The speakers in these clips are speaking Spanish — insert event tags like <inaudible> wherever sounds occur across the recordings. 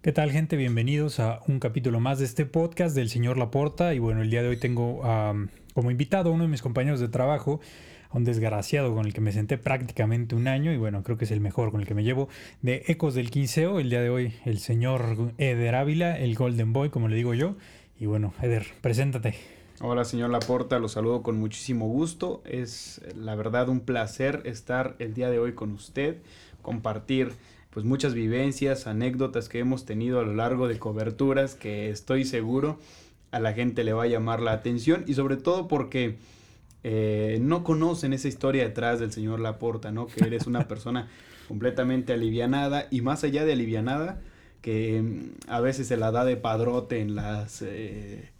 ¿Qué tal gente? Bienvenidos a un capítulo más de este podcast del señor Laporta y bueno, el día de hoy tengo como invitado a uno de mis compañeros de trabajo, a un desgraciado con el que me senté prácticamente un año y bueno, creo que es el mejor con el que me llevo de Ecos del Quinceo, el día de hoy el señor Eder Ávila, el Golden Boy como le digo yo y bueno, Eder, preséntate. Hola señor Laporta, los saludo con muchísimo gusto, es la verdad un placer estar el día de hoy con usted, compartir pues muchas vivencias, anécdotas que hemos tenido a lo largo de coberturas que estoy seguro a la gente le va a llamar la atención y sobre todo porque eh, no conocen esa historia detrás del señor Laporta, ¿no? Que eres una <laughs> persona completamente alivianada y más allá de alivianada, que mm, a veces se la da de padrote en las eh,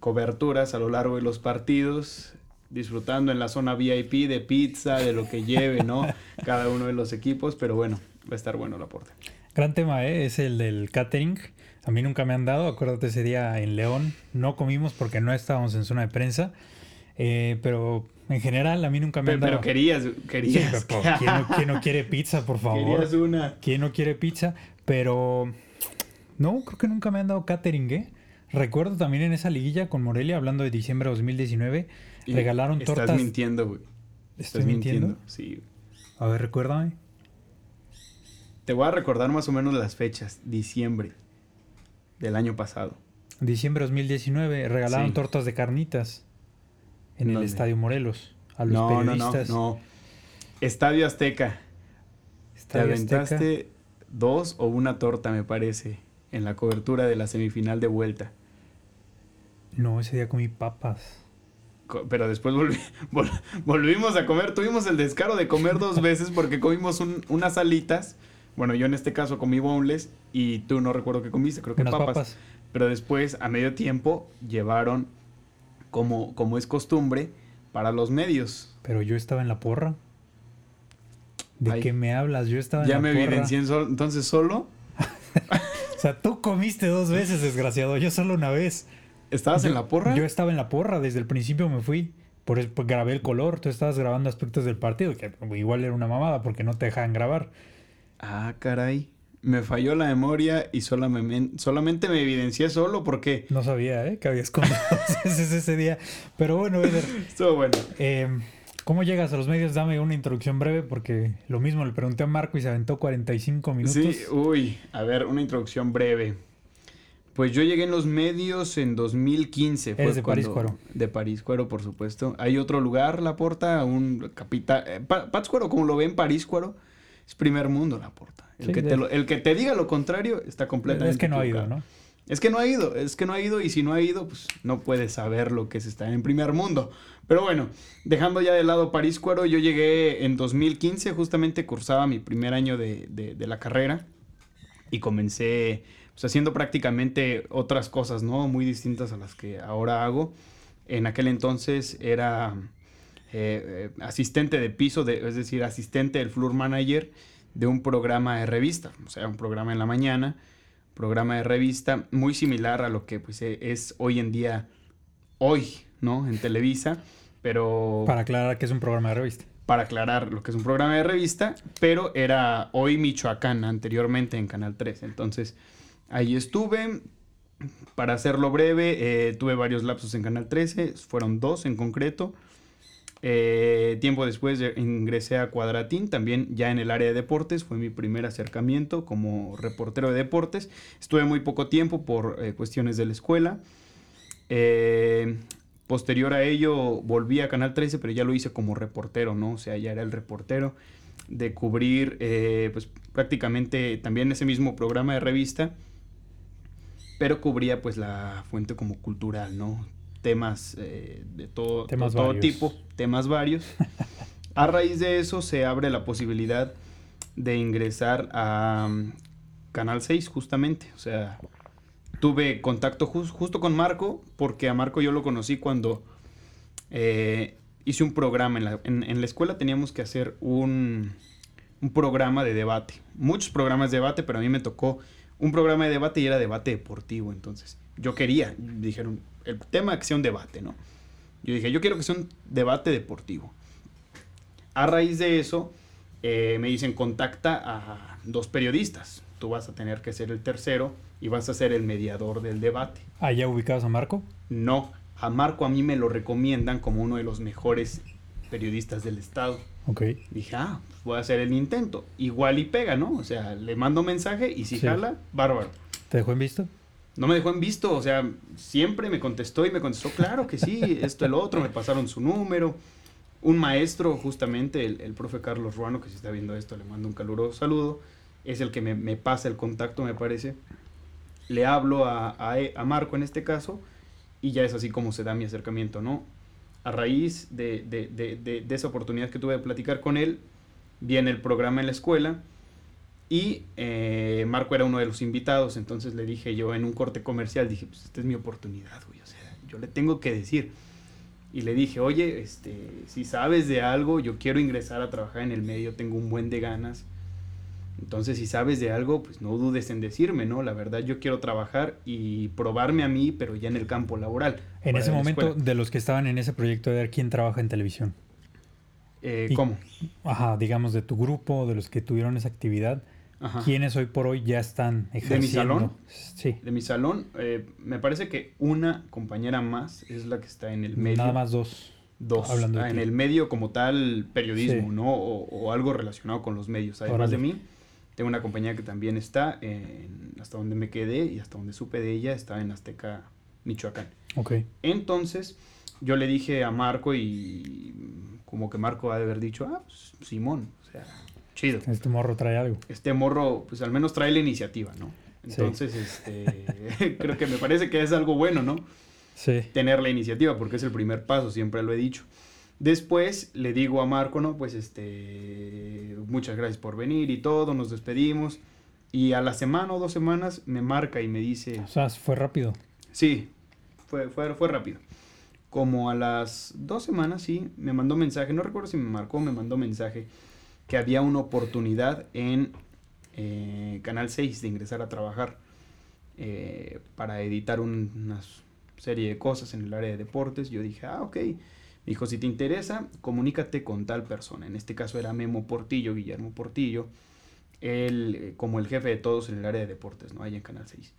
coberturas a lo largo de los partidos, disfrutando en la zona VIP de pizza, de lo que lleve, ¿no? <laughs> Cada uno de los equipos, pero bueno, va a estar bueno el aporte. Gran tema, ¿eh? Es el del catering. A mí nunca me han dado, acuérdate ese día en León, no comimos porque no estábamos en zona de prensa, eh, pero en general a mí nunca me han dado. Pero querías, querías. <laughs> <laughs> ¿quién, no, quiere pizza, por favor? Querías una. ¿Quién no quiere pizza? Pero no, creo que nunca me han dado catering, ¿eh? Recuerdo también en esa liguilla con Morelia, hablando de diciembre de 2019, regalaron tortas. Estás mintiendo, güey. ¿Estás mintiendo? Sí. A ver, recuérdame. Te voy a recordar más o menos las fechas. Diciembre del año pasado. Diciembre 2019 regalaron tortas de carnitas en el Estadio Morelos a los no, periodistas. No, no, no. Estadio Azteca. Te aventaste dos o una torta, me parece, en la cobertura de la semifinal de vuelta. No, ese día comí papas. Pero después <laughs> volvimos a comer. Tuvimos el descaro de comer dos <laughs> veces porque comimos unas alitas bueno, yo en este caso comí boneless y tú no recuerdo qué comiste, creo que papas. Pero después, a medio tiempo, llevaron, como, como es costumbre, para los medios. Pero yo estaba en la porra. ¿De qué me hablas? Yo estaba en la porra. Ya me evidencié entonces solo. <laughs> o sea, tú comiste dos veces, desgraciado. Yo solo una vez. ¿Estabas en la porra? Yo estaba en la porra. Desde el principio me fui. Por eso pues, grabé el color. Tú estabas grabando aspectos del partido, que igual era una mamada porque no te dejaban grabar. Ah, caray. Me falló la memoria y solamente, solamente me evidencié solo porque... No sabía, ¿eh? Que habías comido <laughs> <laughs> ese día. Pero bueno, Eder. Estuvo bueno. Em, ¿Cómo llegas a los medios? Dame una introducción breve porque lo mismo le pregunté a Marco y se aventó 45 minutos. Sí, uy, a ver, una introducción breve. Pues yo llegué en los medios en 2015. Fue de París Cuero. De París Cuero, por supuesto. Hay otro lugar, La Porta, un capital... Eh, Cuero, como lo ve en París Cuero es primer mundo la porta. El, que, te el que te diga lo contrario está completamente. Es que no ha ido, ¿no? Es que no ha ido, es que no ha ido y si no ha ido, pues no puedes saber lo que es estar en primer mundo. Pero bueno, dejando ya de lado París Cuero, yo llegué en 2015, justamente cursaba mi primer año de, de, la carrera y comencé pues, haciendo prácticamente otras cosas, ¿no? Muy distintas a las que ahora hago. En aquel entonces era eh, eh, asistente de piso, de, es decir, asistente del floor manager de un programa de revista, o sea, un programa en la mañana, programa de revista muy similar a lo que pues, e, es hoy en día, hoy, ¿no? En Televisa, pero... Para aclarar que es un programa de revista. Para aclarar lo que es un programa de revista, pero era hoy Michoacán, anteriormente en Canal 3. Entonces, ahí estuve. Para hacerlo breve, eh, tuve varios lapsos en Canal 13, fueron dos en concreto. Eh, tiempo después ingresé a Cuadratín, también ya en el área de deportes, fue mi primer acercamiento como reportero de deportes. Estuve muy poco tiempo por eh, cuestiones de la escuela. Eh, posterior a ello volví a Canal 13, pero ya lo hice como reportero, ¿no? O sea, ya era el reportero de cubrir pues prácticamente también ese mismo programa de revista, pero cubría pues la fuente como cultural, ¿no? Temas eh, de todo, todo tipo, temas varios. <laughs> a raíz de eso se abre la posibilidad de ingresar a um, Canal 6 justamente. O sea, tuve contacto justo con Marco porque a Marco yo lo conocí cuando eh, hice un programa. En la, en, la, escuela teníamos que hacer un, un programa de debate. Muchos programas de debate, pero a mí me tocó un programa de debate y era debate deportivo. Entonces, yo quería, dijeron, el tema que sea un debate, ¿no? Yo dije, yo quiero que sea un debate deportivo. A raíz de eso, eh, me dicen, contacta a dos periodistas. tú vas a tener que ser el tercero y vas a ser el mediador del debate. ¿Ah, ya ubicabas a Marco? No, a Marco a mí me lo recomiendan como uno de los mejores periodistas del estado. Ok. Dije, ah, pues voy a hacer el intento. Igual y pega, ¿no? O sea, le mando mensaje y si Sí. jala, bárbaro. ¿Te dejó en visto? No me dejó en visto, o sea, siempre me contestó y me contestó, claro que sí, esto, el otro, me pasaron su número. Un maestro, justamente, el, el profe Carlos Ruano, que si está viendo esto, le mando un caluroso saludo, es el que me, me pasa el contacto, me parece. Le hablo a, a, a Marco en este caso y ya es así como se da mi acercamiento, ¿no? A raíz de, de, de, de, esa oportunidad que tuve de platicar con él, viene el programa en la escuela y eh, Marco era uno de los invitados, entonces le dije yo en un corte comercial, dije, pues esta es mi oportunidad, güey, o sea, yo le tengo que decir. Y le dije, oye, este, si sabes de algo, yo quiero ingresar a trabajar en el medio, tengo un buen de ganas. Entonces, si sabes de algo, pues no dudes en decirme, ¿no? La verdad, yo quiero trabajar y probarme a mí, pero ya en el campo laboral. En ese la momento, escuela. de los que estaban en ese proyecto, de ver quién trabaja en televisión. Eh, y- ¿Cómo? Ajá, digamos, de tu grupo, de los que tuvieron esa actividad, Ajá. ¿quiénes hoy por hoy ya están ejerciendo? salón? Sí. De mi salón, eh, me parece que una compañera más es la que está en el medio. Nada más dos. Dos. hablando de Ah, en el medio como tal, periodismo, Sí. ¿no? O, o algo relacionado con los medios. Además Órale. de mí, tengo una compañera que también está, en- hasta donde me quedé y hasta donde supe de ella, está en Azteca, Michoacán. Ok. Entonces, yo le dije a Marco y como que Marco ha de haber dicho, ah, pues, Simón, o sea, chido. Este morro trae algo. Este morro, pues al menos trae la iniciativa, ¿no? Sí. Entonces, este, <laughs> creo que me parece que es algo bueno, ¿no? Sí. tener la iniciativa, porque es el primer paso, siempre lo he dicho. Después le digo a Marco, no, pues este, muchas gracias por venir y todo, nos despedimos. Y a la semana o dos semanas me marca y me dice, O sea, fue rápido. sí, fue, fue, fue rápido. Como a las dos semanas, sí, me mandó mensaje, no recuerdo si me marcó me mandó mensaje, que había una oportunidad en eh, Canal 6 de ingresar a trabajar eh, para editar un- una serie de cosas en el área de deportes. Yo dije, ah, ok. Me dijo, si te interesa, comunícate con tal persona. En este caso era Memo Portillo, Guillermo Portillo, él eh, como el jefe de todos en el área de deportes, ¿no? Ahí en Canal 6.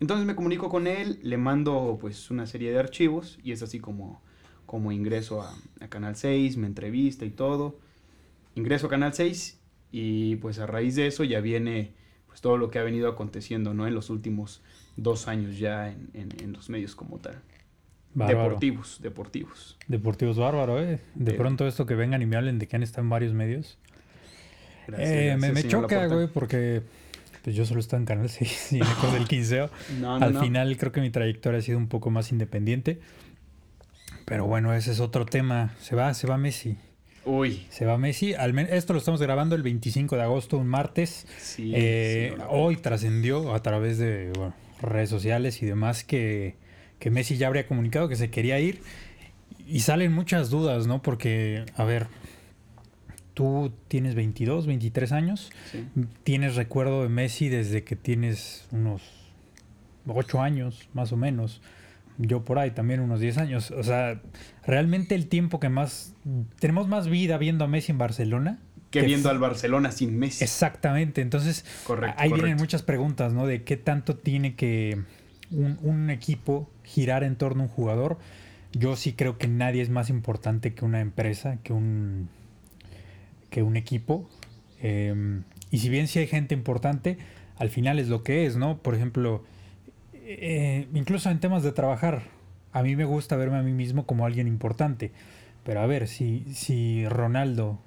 Entonces me comunico con él, le mando pues una serie de archivos y es así como, como ingreso a, a Canal 6, me entrevista y todo. Ingreso a Canal 6 y pues a raíz de eso ya viene pues todo lo que ha venido aconteciendo, ¿no? En los últimos dos años ya en, en- en los medios como tal. Bárbaro. Deportivos, deportivos. Deportivos bárbaro, ¿eh? De Eh. pronto esto que vengan y me hablen de que han estado en varios medios. Gracias, Eh, me, gracias, me señor choca, güey, porque pues yo solo estoy en Canal 6 <laughs> y en Ecos del Quinceo. <laughs> No, no, Al no. final creo que mi trayectoria ha sido un poco más independiente. Pero bueno, ese es otro tema. Se va, se va Messi. Uy, Se va Messi. Al esto lo estamos grabando el 25 de agosto, un martes. sí. Eh, hoy trascendió a través de bueno, redes sociales y demás que, que Messi ya habría comunicado que se quería ir. Y salen muchas dudas, ¿no? Porque, a ver, tú tienes 22, 23 años. Sí. Tienes recuerdo de Messi desde que tienes unos 8 años, más o menos. Yo por ahí también unos 10 años. O sea, realmente el tiempo que más... Tenemos más vida viendo a Messi en Barcelona. Que que viendo al Barcelona sin Messi. Exactamente. Entonces, Correcto, ahí vienen muchas preguntas, ¿no? De qué tanto tiene que un, un equipo girar en torno a un jugador. Yo sí creo que nadie es más importante que una empresa, que un, que un equipo. Eh, y si bien sí hay gente importante, al final es lo que es, ¿no? Por ejemplo, eh, incluso en temas de trabajar, a mí me gusta verme a mí mismo como alguien importante. Pero a ver, si, si Ronaldo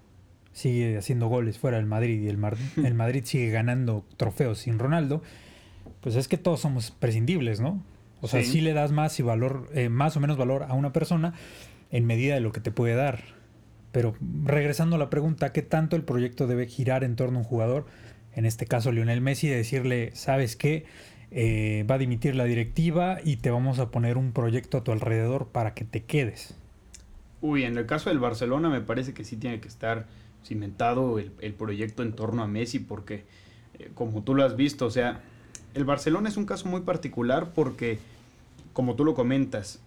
sigue haciendo goles fuera del Madrid y el, Mar- <laughs> el Madrid sigue ganando trofeos sin Ronaldo, pues es que todos somos prescindibles, ¿no? O sea, Sí. sí le das más y valor, eh, más o menos valor a una persona en medida de lo que te puede dar. Pero regresando a la pregunta, ¿qué tanto el proyecto debe girar en torno a un jugador? En este caso, Lionel Messi, de decirle, ¿sabes qué? Eh, va a dimitir la directiva y te vamos a poner un proyecto a tu alrededor para que te quedes. Uy, en el caso del Barcelona me parece que sí tiene que estar cimentado el, el proyecto en torno a Messi porque, eh, como tú lo has visto, o sea, el Barcelona es un caso muy particular porque, como tú lo comentas,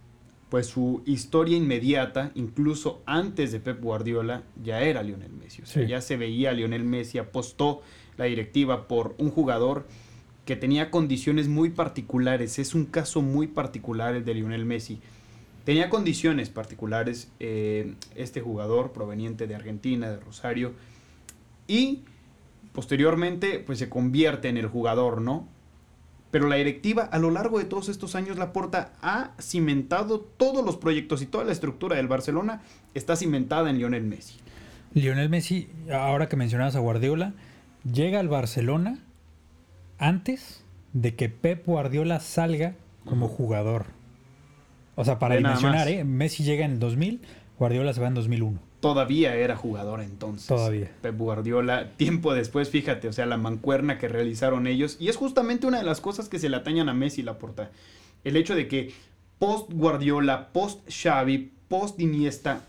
pues su historia inmediata, incluso antes de Pep Guardiola, ya era Lionel Messi. O sea, Sí. ya se veía a Lionel Messi, apostó la directiva por un jugador que tenía condiciones muy particulares. Es un caso muy particular el de Lionel Messi. Tenía condiciones particulares eh, este jugador proveniente de Argentina, de Rosario, y posteriormente pues se convierte en el jugador, ¿no? Pero la directiva a lo largo de todos estos años la porta ha cimentado todos los proyectos y toda la estructura del Barcelona está cimentada en Lionel Messi. Lionel Messi, ahora que mencionabas a Guardiola, llega al Barcelona antes de que Pep Guardiola salga como jugador. O sea, para mencionar, ¿eh? Messi llega en el 2000, Guardiola se va en 2001 todavía era jugador entonces. Todavía. Pep Guardiola, tiempo después, fíjate, o sea, la mancuerna que realizaron ellos. Y es justamente una de las cosas que se le atañan a Messi la porta. El hecho de que post Guardiola, post Xavi, post Iniesta,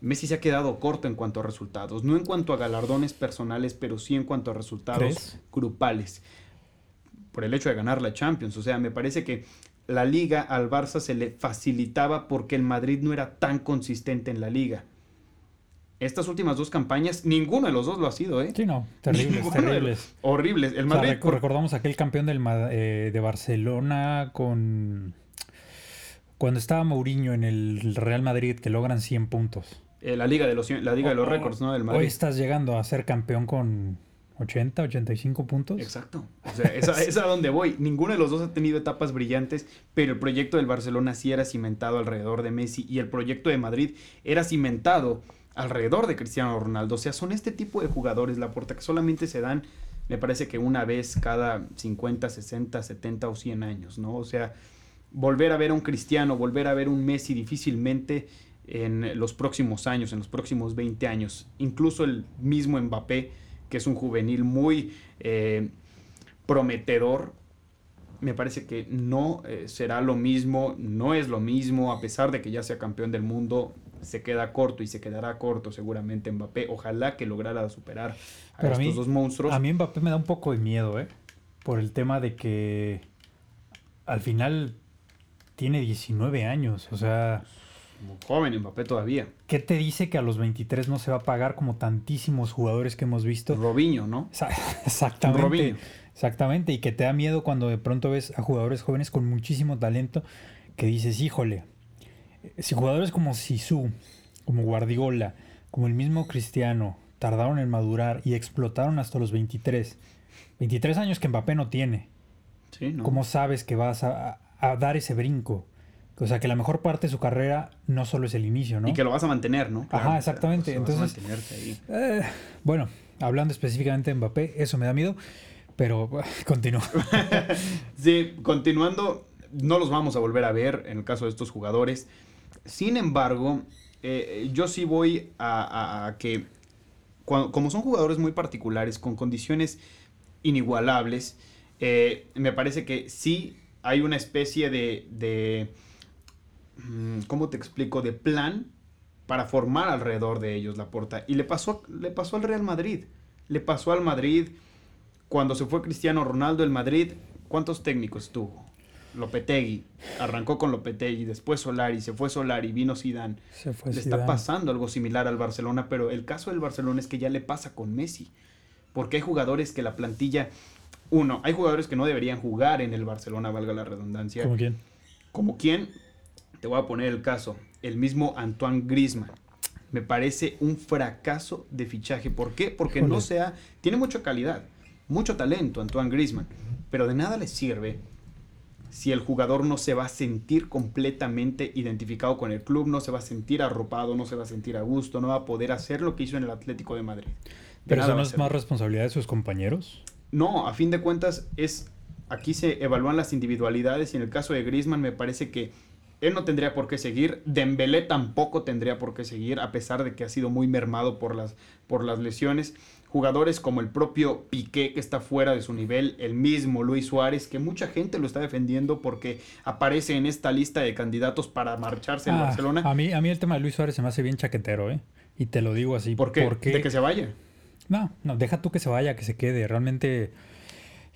Messi se ha quedado corto en cuanto a resultados. No en cuanto a galardones personales, pero sí en cuanto a resultados grupales. Por el hecho de ganar la Champions. O sea, me parece que la liga al Barça se le facilitaba porque el Madrid no era tan consistente en la liga estas últimas dos campañas, ninguno de los dos lo ha sido, ¿eh? Sí, no, terribles, terribles. Horribles. El Madrid. Recordamos aquel campeón del, eh, de Barcelona con. Cuando estaba Mourinho en el Real Madrid, que logran 100 puntos. Eh, la Liga de los, la Liga de los Récords, ¿no? Del Madrid. Hoy estás llegando a ser campeón con 80, 85 puntos. Exacto. O sea, esa <laughs> es a donde voy. Ninguno de los dos ha tenido etapas brillantes, pero el proyecto del Barcelona sí era cimentado alrededor de Messi y el proyecto de Madrid era cimentado alrededor de Cristiano Ronaldo. O sea, son este tipo de jugadores, la puerta que solamente se dan, me parece que una vez cada 50, 60, 70 o 100 años, ¿no? O sea, volver a ver a un Cristiano, volver a ver un Messi difícilmente en los próximos años, en los próximos 20 años. Incluso el mismo Mbappé, que es un juvenil muy eh, prometedor, me parece que no eh, será lo mismo, no es lo mismo, a pesar de que ya sea campeón del mundo, se queda corto y se quedará corto seguramente Mbappé. Ojalá que lograra superar a estos dos monstruos. A mí Mbappé me da un poco de miedo, ¿eh? Por el tema de que al final tiene 19 años, o sea... Muy joven Mbappé todavía. ¿Qué te dice que a los 23 no se va a pagar como tantísimos jugadores que hemos visto? Robinho, ¿no? <laughs> Exactamente. Robinho. Exactamente, y que te da miedo cuando de pronto ves a jugadores jóvenes con muchísimo talento que dices, híjole, si jugadores como Sisu, como Guardiola, como el mismo Cristiano, tardaron en madurar y explotaron hasta los 23, 23 años que Mbappé no tiene, ¿cómo sabes que vas a, dar ese brinco? O sea, que la mejor parte de su carrera no solo es el inicio, ¿no? Y que lo vas a mantener, ¿no? Ajá, exactamente. Entonces, eh, bueno, hablando específicamente de Mbappé, eso me da miedo, pero continúo. <laughs> sí, continuando, no los vamos a volver a ver en el caso de estos jugadores. Sin embargo, eh, yo sí voy a, que, como son jugadores muy particulares, con condiciones inigualables, eh, me parece que sí hay una especie de, de, ¿cómo te explico?, de plan para formar alrededor de ellos la porta. Y le pasó, le pasó al Real Madrid. Le pasó al Madrid cuando se fue Cristiano Ronaldo, el Madrid, ¿cuántos técnicos tuvo? Lopetegui, arrancó con Lopetegui, después Solari, se fue Solari, vino Zidane. Se fue le está pasando algo similar al Barcelona, pero el caso del Barcelona es que ya le pasa con Messi. Porque hay jugadores que la plantilla. Uno, hay jugadores que no deberían jugar en el Barcelona, valga la redundancia. ¿Como quién? ¿Como quién? Te voy a poner el caso. El mismo Antoine Grisman. Me parece un fracaso de fichaje. ¿Por qué? Porque no sea. Tiene mucha calidad, mucho talento Antoine Grisman. Pero de nada le sirve si el jugador no se va a sentir completamente identificado con el club, no se va a sentir arropado, no se va a sentir a gusto, no va a poder hacer lo que hizo en el Atlético de Madrid. ¿Pero eso no es más responsabilidad de sus compañeros? No, a fin de cuentas es aquí se evalúan las individualidades y en el caso de Griezmann me parece que él no tendría por qué seguir, Dembélé tampoco tendría por qué seguir a pesar de que ha sido muy mermado por las por las lesiones jugadores como el propio Piqué, que está fuera de su nivel, el mismo Luis Suárez, que mucha gente lo está defendiendo porque aparece en esta lista de candidatos para marcharse en ah, Barcelona. A mí, a mí el tema de Luis Suárez se me hace bien chaquetero, ¿eh? Y te lo digo así. ¿Por qué? Porque... ¿De que se vaya? No, no, deja tú que se vaya, que se quede. Realmente...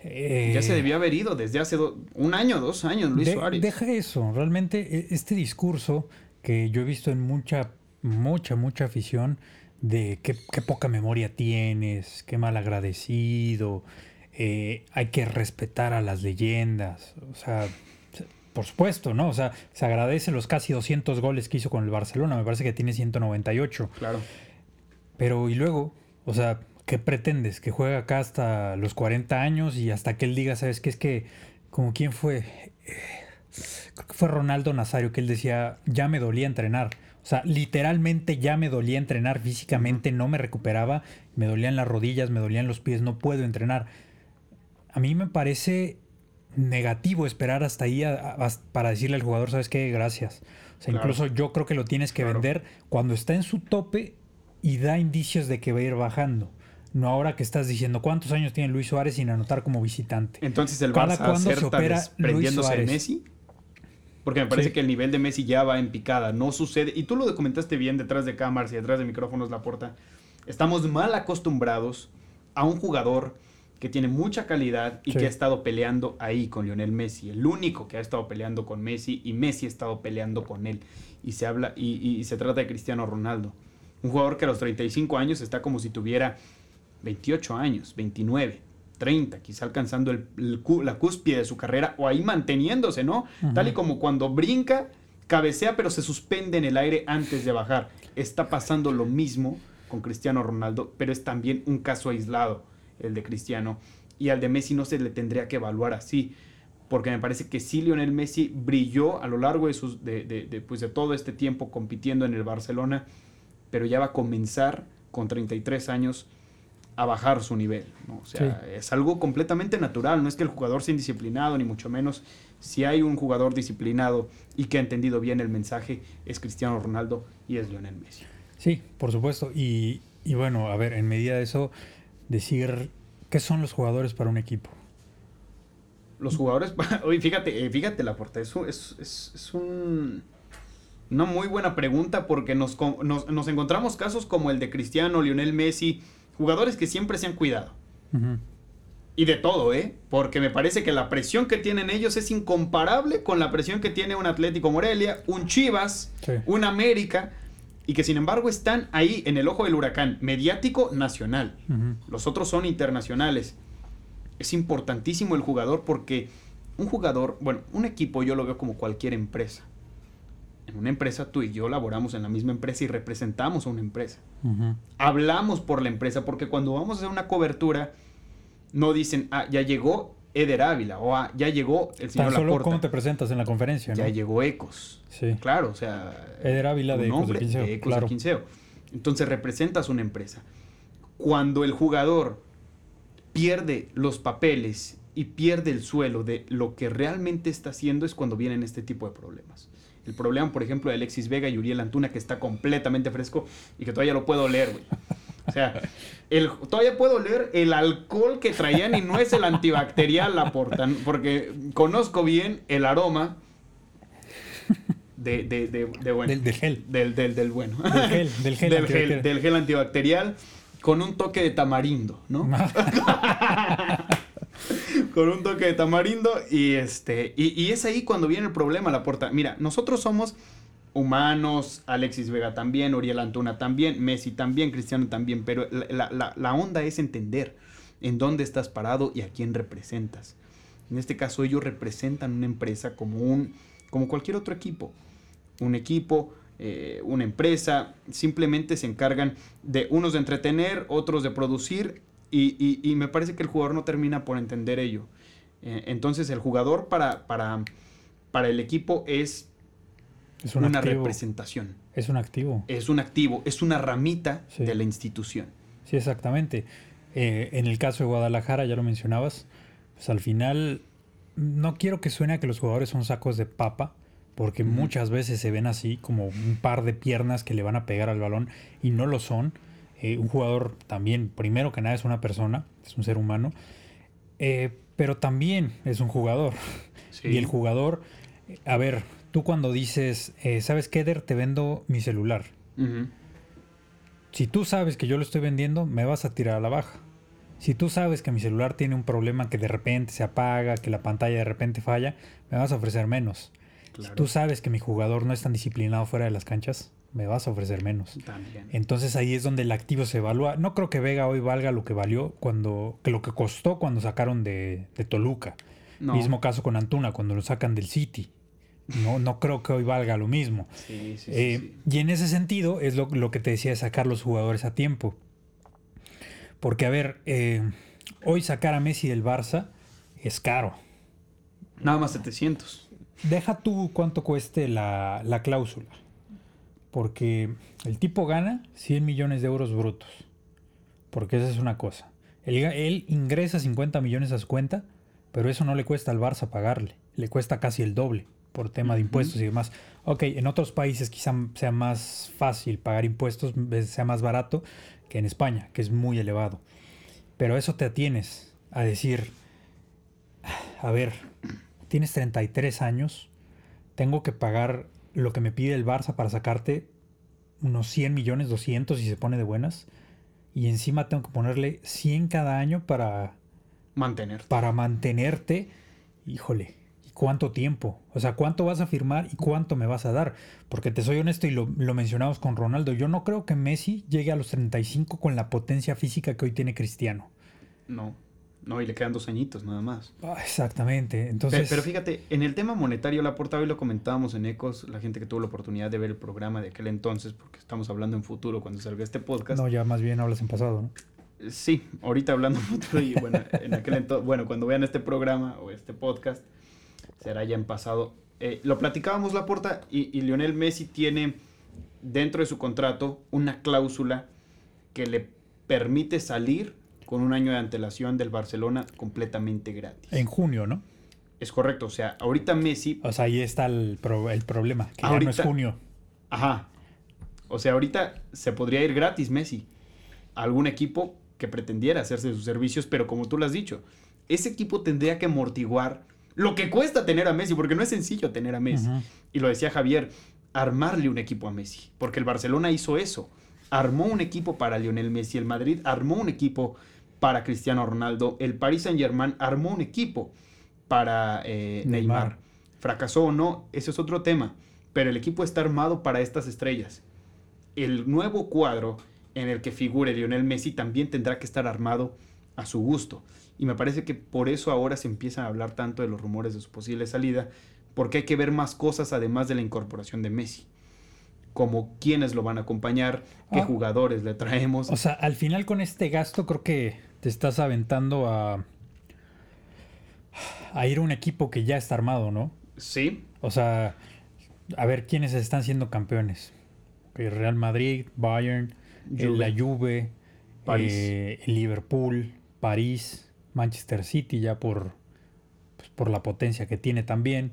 Eh, ya se debía haber ido desde hace un año, dos años, Luis Suárez. Deja eso. Realmente e, este discurso que yo he visto en mucha, mucha, mucha afición de qué, qué poca memoria tienes, qué mal agradecido, eh, hay que respetar a las leyendas. O sea, por supuesto, ¿no? O sea, se agradece los casi 200 goles que hizo con el Barcelona. Me parece que tiene 198. Claro. Pero, ¿y luego? O sea, ¿qué pretendes? ¿Que juegue acá hasta los 40 años y hasta que él diga, ¿sabes qué? Es que, como quién fue? Eh, creo que fue Ronaldo Nazario que él decía, ya me dolía entrenar. O sea, literalmente ya me dolía entrenar físicamente, no me recuperaba, me dolían las rodillas, me dolían los pies, no puedo entrenar a mí me parece negativo esperar hasta ahí para decirle al jugador, ¿sabes qué? Gracias. O sea, incluso yo creo que lo tienes que vender cuando está en su tope y da indicios de que va a ir bajando. No ahora que estás diciendo cuántos años tiene Luis Suárez sin anotar como visitante. Entonces el Barça acerta se opera desprendiéndose de Messi. Porque me parece que el nivel de Messi ya va en picada. No sucede. Y tú lo documentaste bien detrás de cámaras y detrás de micrófonos, la puerta. Estamos mal acostumbrados a un jugador que tiene mucha calidad y que ha estado peleando ahí con Lionel Messi. El único que ha estado peleando con Messi y Messi ha estado peleando con él. Y se habla y, se trata de Cristiano Ronaldo. Un jugador que a los 35 años está como si tuviera 28 años, 29, 30, quizá alcanzando el, la cúspide de su carrera o ahí manteniéndose, ¿no? Tal y como cuando brinca, cabecea, pero se suspende en el aire antes de bajar. Está pasando lo mismo con Cristiano Ronaldo, pero es también un caso aislado el de Cristiano, y al de Messi no se le tendría que evaluar así, porque me parece que sí Lionel Messi brilló a lo largo de, sus, de, de, pues de todo este tiempo compitiendo en el Barcelona, pero ya va a comenzar con 33 años a bajar su nivel. O sea, es algo completamente natural, no es que el jugador sea indisciplinado, ni mucho menos. Si hay un jugador disciplinado y que ha entendido bien el mensaje, es Cristiano Ronaldo y es Lionel Messi. Sí, por supuesto. Y, y bueno, a ver, en medida de eso, decir qué son los jugadores para un equipo. Los jugadores, <laughs> oye, fíjate, eh, fíjate la puerta, es, es, es, un, una muy buena pregunta porque nos, nos, encontramos casos como el de Cristiano, Lionel Messi, jugadores que siempre se han cuidado. Y de todo, ¿eh? Porque me parece que la presión que tienen ellos es incomparable con la presión que tiene un Atlético Morelia, un Chivas, un América y que sin embargo están ahí en el ojo del huracán, mediático nacional. Los otros son internacionales. Es importantísimo el jugador porque un jugador, bueno, un equipo yo lo veo como cualquier empresa. En una empresa tú y yo laboramos en la misma empresa y representamos a una empresa. Hablamos por la empresa porque cuando vamos a hacer una cobertura no dicen, ah, ya llegó Eder Ávila o ah, ya llegó el señor Tan solo cómo te presentas en la conferencia, Ya llegó Ecos. Sí. Claro, o sea... Eder Ávila de Ecos de Quinceo. claro. Entonces representas una empresa. Cuando el jugador pierde los papeles y pierde el suelo de lo que realmente está haciendo es cuando vienen este tipo de problemas. El problema, por ejemplo, de Alexis Vega y Uriel Antuna, que está completamente fresco y que todavía lo puedo leer, güey. O sea, el, todavía puedo leer el alcohol que traían y no es el antibacterial la portan, porque conozco bien el aroma de, de, de, bueno. Del, gel. Del, del, del bueno. Del gel, del gel, del, gel, del gel antibacterial con un toque de tamarindo, ¿no? <laughs> con un toque de tamarindo y este y, es ahí cuando viene el problema la puerta. Mira, nosotros somos humanos, Alexis Vega también, Uriel Antuna también, Messi también, Cristiano también, pero la, onda es entender en dónde estás parado y a quién representas. En este caso ellos representan una empresa como, un, como cualquier otro equipo. Un equipo, eh, una empresa, simplemente se encargan de unos de entretener, otros de producir y, me parece que el jugador no termina por entender ello. Eh, entonces el jugador para, para, para el equipo es es una representación. Es un activo. Es un activo, es una ramita de la institución. Sí, exactamente. Eh, en el caso de Guadalajara, ya lo mencionabas, pues al final no quiero que suene a que los jugadores son sacos de papa, porque muchas veces se ven así como un par de piernas que le van a pegar al balón y no lo son. Eh, un jugador también, primero que nada, es una persona, es un ser humano, eh, pero también es un jugador. <laughs> Y el jugador, a ver, tú cuando dices, eh, ¿sabes qué, Der? Te vendo mi celular. Si tú sabes que yo lo estoy vendiendo, me vas a tirar a la baja. Si tú sabes que mi celular tiene un problema que de repente se apaga, que la pantalla de repente falla, me vas a ofrecer menos. Si tú sabes que mi jugador no es tan disciplinado fuera de las canchas, me vas a ofrecer menos. También. Entonces ahí es donde el activo se evalúa. No creo que Vega hoy valga lo que valió cuando, que lo que costó cuando sacaron de, de Toluca. No. Mismo caso con Antuna, cuando lo sacan del City. No, no creo que hoy valga lo mismo. Sí, sí, sí, Eh, sí. Y en ese sentido es lo, lo que te decía de sacar los jugadores a tiempo. Porque, a ver, eh, hoy sacar a Messi del Barça es caro. Nada más 700. Deja tú cuánto cueste la, la cláusula. Porque el tipo gana 100 millones de euros brutos. Porque esa es una cosa. Él, ingresa 50 millones a su cuenta, pero eso no le cuesta al Barça pagarle. Le cuesta casi el doble por tema de impuestos y demás. Ok, en otros países quizá sea más fácil pagar impuestos, sea más barato que en España, que es muy elevado. Pero eso te atienes a decir, a ver, tienes 33 años, tengo que pagar lo que me pide el Barça para sacarte unos 100 millones, 200 si se pone de buenas. Y encima tengo que ponerle 100 cada año para, Mantener. para mantenerte. Híjole, ¿y cuánto tiempo? O sea, ¿cuánto vas a firmar y cuánto me vas a dar? Porque te soy honesto y lo, lo mencionamos con Ronaldo. Yo no creo que Messi llegue a los 35 con la potencia física que hoy tiene Cristiano. No. No, y le quedan dos añitos nada más. Ah, exactamente. Entonces, Pero, fíjate, en el tema monetario, la portada hoy lo comentábamos en Ecos, la gente que tuvo la oportunidad de ver el programa de aquel entonces, porque estamos hablando en futuro cuando salga este podcast. no, ya más bien hablas en pasado, ¿no? Sí, ahorita hablando en futuro y bueno, en aquel entonces, bueno, cuando vean este programa o este podcast, será ya en pasado. Eh, lo platicábamos la porta y, y Lionel Messi tiene dentro de su contrato una cláusula que le permite salir con un año de antelación del Barcelona completamente gratis. En junio, ¿no? Es correcto, o sea, ahorita Messi O sea, ahí está el, pro- el problema, que ya no es Ahorita- junio. Ajá. O sea, ahorita se podría ir gratis Messi a algún equipo que pretendiera hacerse sus servicios, pero como tú lo has dicho, ese equipo tendría que amortiguar lo que cuesta tener a Messi, porque no es sencillo tener a Messi. Y lo decía Javier, armarle un equipo a Messi, porque el Barcelona hizo eso. Armó un equipo para Lionel Messi, el Madrid armó un equipo para Cristiano Ronaldo, el Paris Saint-Germain armó un equipo para eh, Neymar. Neymar. Fracasó o no, ese es otro tema, pero el equipo está armado para estas estrellas. El nuevo cuadro en el que figure Lionel Messi también tendrá que estar armado a su gusto. Y me parece que por eso ahora se empieza a hablar tanto de los rumores de su posible salida, porque hay que ver más cosas además de la incorporación de Messi. Como quiénes lo van a acompañar, qué Ah. jugadores le traemos. O sea, al final con este gasto creo que te estás aventando a, a ir a un equipo que ya está armado, ¿no? sí, O sea, a ver quiénes están siendo campeones. El Real Madrid, Bayern, Juve. la Juve, París. eh, Liverpool, París, Manchester City ya por, pues, por la potencia que tiene también.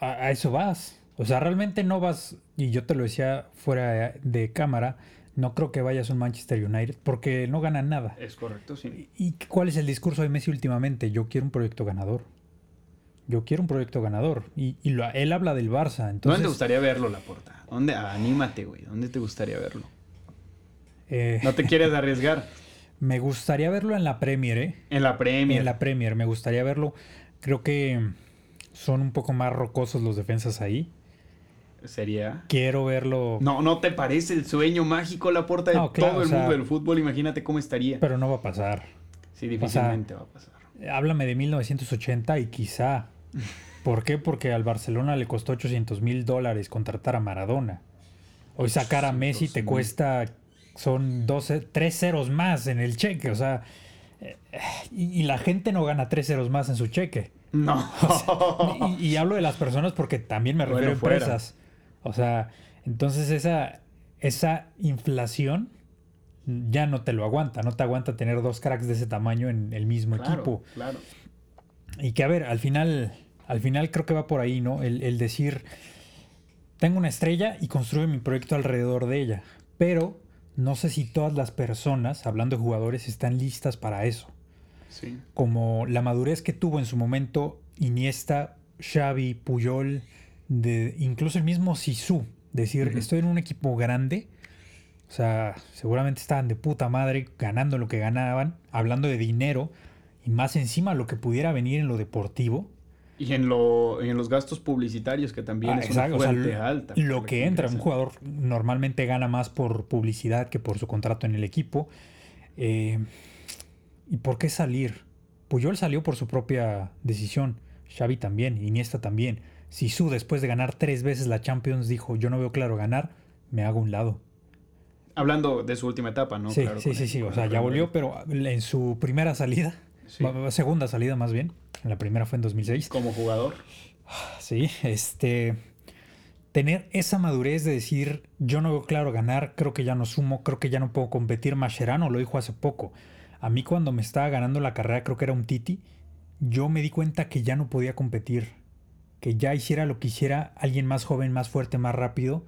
A eso vas. O sea, realmente no vas, y yo te lo decía fuera de cámara, no creo que vayas a un Manchester United porque no ganan nada. es correcto, sí. ¿Y cuál es el discurso de Messi últimamente? Yo quiero un proyecto ganador. Yo quiero un proyecto ganador. Y, y lo- él habla del Barça. Entonces, ¿Dónde te gustaría verlo, Laporta? ¿Dónde? anímate, güey. ¿Dónde te gustaría verlo? eh, No te <laughs> quieres arriesgar. me gustaría verlo en la Premier, ¿eh? En la Premier. En la Premier, me gustaría verlo. Creo que son un poco más rocosos los defensas ahí. Sería. Quiero verlo, No, ¿no te parece el sueño mágico, la puerta de No, claro, todo el o sea- mundo del fútbol? Imagínate cómo estaría. pero no va a pasar. Sí, difícilmente va a pasar. Háblame de 1980 y quizá. ¿Por qué? Porque al Barcelona le costó 800 mil dólares contratar a Maradona. Hoy sacar a Messi te 800,000. cuesta, son 12, 3 ceros más en el cheque. O sea, eh, y, y la gente no gana 3 ceros más en su cheque. No. <laughs> Y, y hablo de las personas porque también me Bueno, refiero a empresas. O sea, entonces esa, esa inflación ya no te lo aguanta. No te aguanta tener dos cracks de ese tamaño en el mismo claro, equipo. claro. Y que a ver, al final, al final creo que va por ahí, ¿no? El, el decir, tengo una estrella y construyo mi proyecto alrededor de ella. Pero no sé si todas las personas, hablando de jugadores, están listas para eso. Sí. Como la madurez que tuvo en su momento Iniesta, Xavi, Puyol, de, incluso el mismo Sisu. Decir, estoy en un equipo grande. O sea, seguramente estaban de puta madre ganando lo que ganaban, hablando de dinero y más encima lo que pudiera venir en lo deportivo. Y en, lo, en los gastos publicitarios, que también Ah, es exacto, una lo- alta. Lo por que entra, un jugador normalmente gana más por publicidad que por su contrato en el equipo. Eh, ¿Y por qué salir? Puyol salió por su propia decisión. Xavi también, Iniesta también. Sisu, después de ganar tres veces la Champions, dijo, yo no veo claro ganar, me hago un lado. Hablando de su última etapa, ¿no? sí, Claro, sí, sí, el- sí. O sea, ya volvió, pero en su primera salida, Sí. segunda salida más bien, la primera fue en 2006. Como jugador. Sí, este. Tener esa madurez de decir, yo no veo claro ganar, creo que ya no sumo, creo que ya no puedo competir. Mascherano lo dijo hace poco. A mí, cuando me estaba ganando la carrera, creo que era un Titi, yo me di cuenta que ya no podía competir. Que ya hiciera lo que hiciera alguien más joven, más fuerte, más rápido,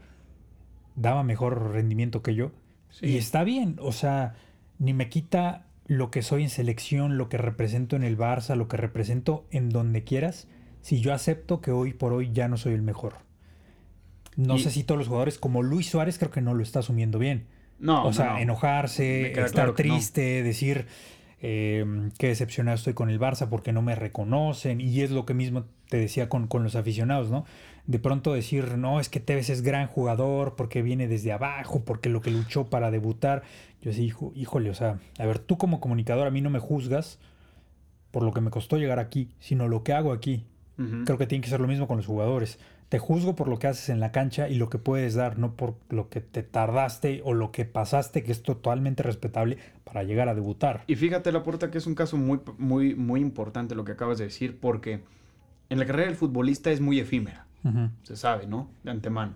daba mejor rendimiento que yo. Sí. Y está bien, o sea, ni me quita lo que soy en selección, lo que represento en el Barça, lo que represento en donde quieras, si yo acepto que hoy por hoy ya no soy el mejor. No Y- sé si todos los jugadores, como Luis Suárez, creo que no lo está asumiendo bien. No, o sea, no. enojarse, estar claro que no. triste, decir eh, qué decepcionado estoy con el Barça porque no me reconocen. Y es lo que mismo te decía con, con los aficionados, ¿no? De pronto decir, no, es que Tevez es gran jugador porque viene desde abajo, porque lo que luchó para debutar. Yo sí, hijo, híjole, o sea, a ver, tú como comunicador a mí no me juzgas por lo que me costó llegar aquí, sino lo que hago aquí. Creo que tiene que ser lo mismo con los jugadores. Te juzgo por lo que haces en la cancha y lo que puedes dar, no por lo que te tardaste o lo que pasaste, que es totalmente respetable para llegar a debutar. Y fíjate, Laporta, que es un caso muy, muy, muy importante lo que acabas de decir, porque en la carrera del futbolista es muy efímera, se sabe, ¿no? De antemano.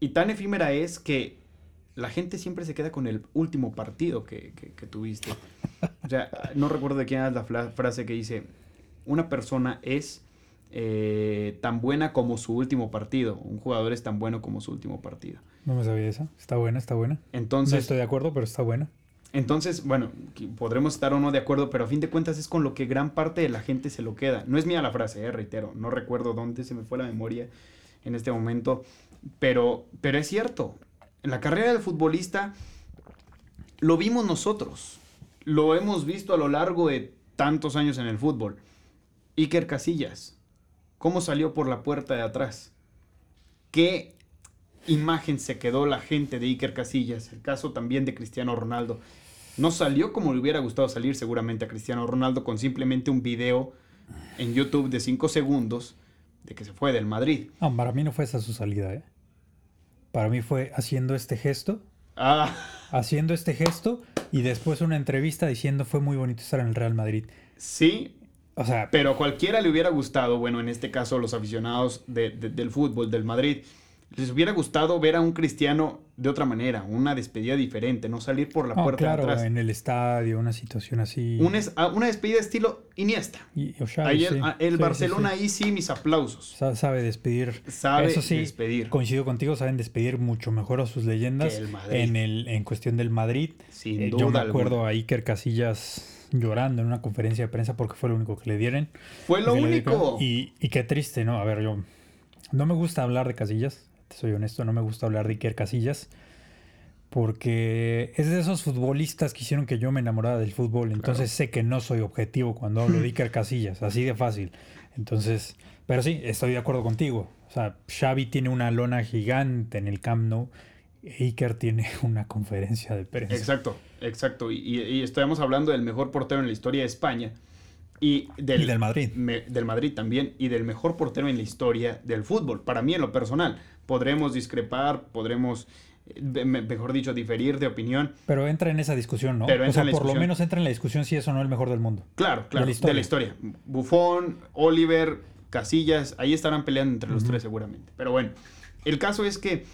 Y tan efímera es que la gente siempre se queda con el último partido que, que- que tuviste. O sea, no recuerdo de quién es la frase que dice, una persona es eh, tan buena como su último partido, un jugador es tan bueno como su último partido. No me sabía esa. Está buena, está buena. No Entonces, estoy de acuerdo, pero está buena. Entonces, bueno, podremos estar o no de acuerdo, pero a fin de cuentas es con lo que gran parte de la gente se lo queda. No es mía la frase, eh, reitero, no recuerdo dónde se me fue la memoria en este momento, pero, pero es cierto. En la carrera del futbolista lo vimos nosotros, lo hemos visto a lo largo de tantos años en el fútbol. Iker Casillas, ¿cómo salió por la puerta de atrás? ¿Qué imagen se quedó la gente de Iker Casillas? El caso también de Cristiano Ronaldo. No salió como le hubiera gustado salir seguramente a Cristiano Ronaldo con simplemente un video en YouTube de 5 segundos de que se fue del Madrid. Ah, para mí no fue esa su salida, ¿eh? Para mí fue haciendo este gesto, Ah, haciendo este gesto y después una entrevista diciendo fue muy bonito estar en el Real Madrid. sí, O sea, pero cualquiera le hubiera gustado, bueno, en este caso los aficionados de- de- del fútbol, del Madrid, les hubiera gustado ver a un Cristiano de otra manera, una despedida diferente, no salir por la no, puerta claro, de atrás. en el estadio, una situación así. Un es- una despedida estilo Iniesta. Y- o Xavi, Ayer, sí. el Sí, Barcelona sí. ahí sí mis aplausos. Sa- Sabe despedir. Sabe Eso sí, despedir. coincido contigo, saben despedir mucho mejor a sus leyendas Que el Madrid. en el en cuestión del Madrid. Sin Eh, duda yo me acuerdo alguna. a Iker Casillas llorando en una conferencia de prensa porque fue lo único que le dieron. Fue lo único. Y, y qué triste, ¿no? A ver, yo no me gusta hablar de Casillas, te soy honesto, no me gusta hablar de Iker Casillas porque es de esos futbolistas que hicieron que yo me enamorara del fútbol, entonces sé que no soy objetivo cuando hablo de Iker Casillas, así de fácil. Entonces, pero sí, estoy de acuerdo contigo. O sea, Xavi tiene una lona gigante en el Camp Nou, Iker tiene <laughs> una conferencia de prensa. Exacto, exacto. Y, y- y estamos hablando del mejor portero en la historia de España. Y del, Y del Madrid. me- del Madrid también. Y del mejor portero en la historia del fútbol. Para mí, en lo personal. Podremos discrepar, podremos, eh, me- mejor dicho, diferir de opinión. Pero entra en esa discusión, ¿no? Pero o sea, en la por lo menos entra en la discusión si es o no el mejor del mundo. Claro, claro. la De la historia. historia. Buffon, Oliver, Casillas, ahí estarán peleando entre los tres seguramente. Pero bueno, el caso es que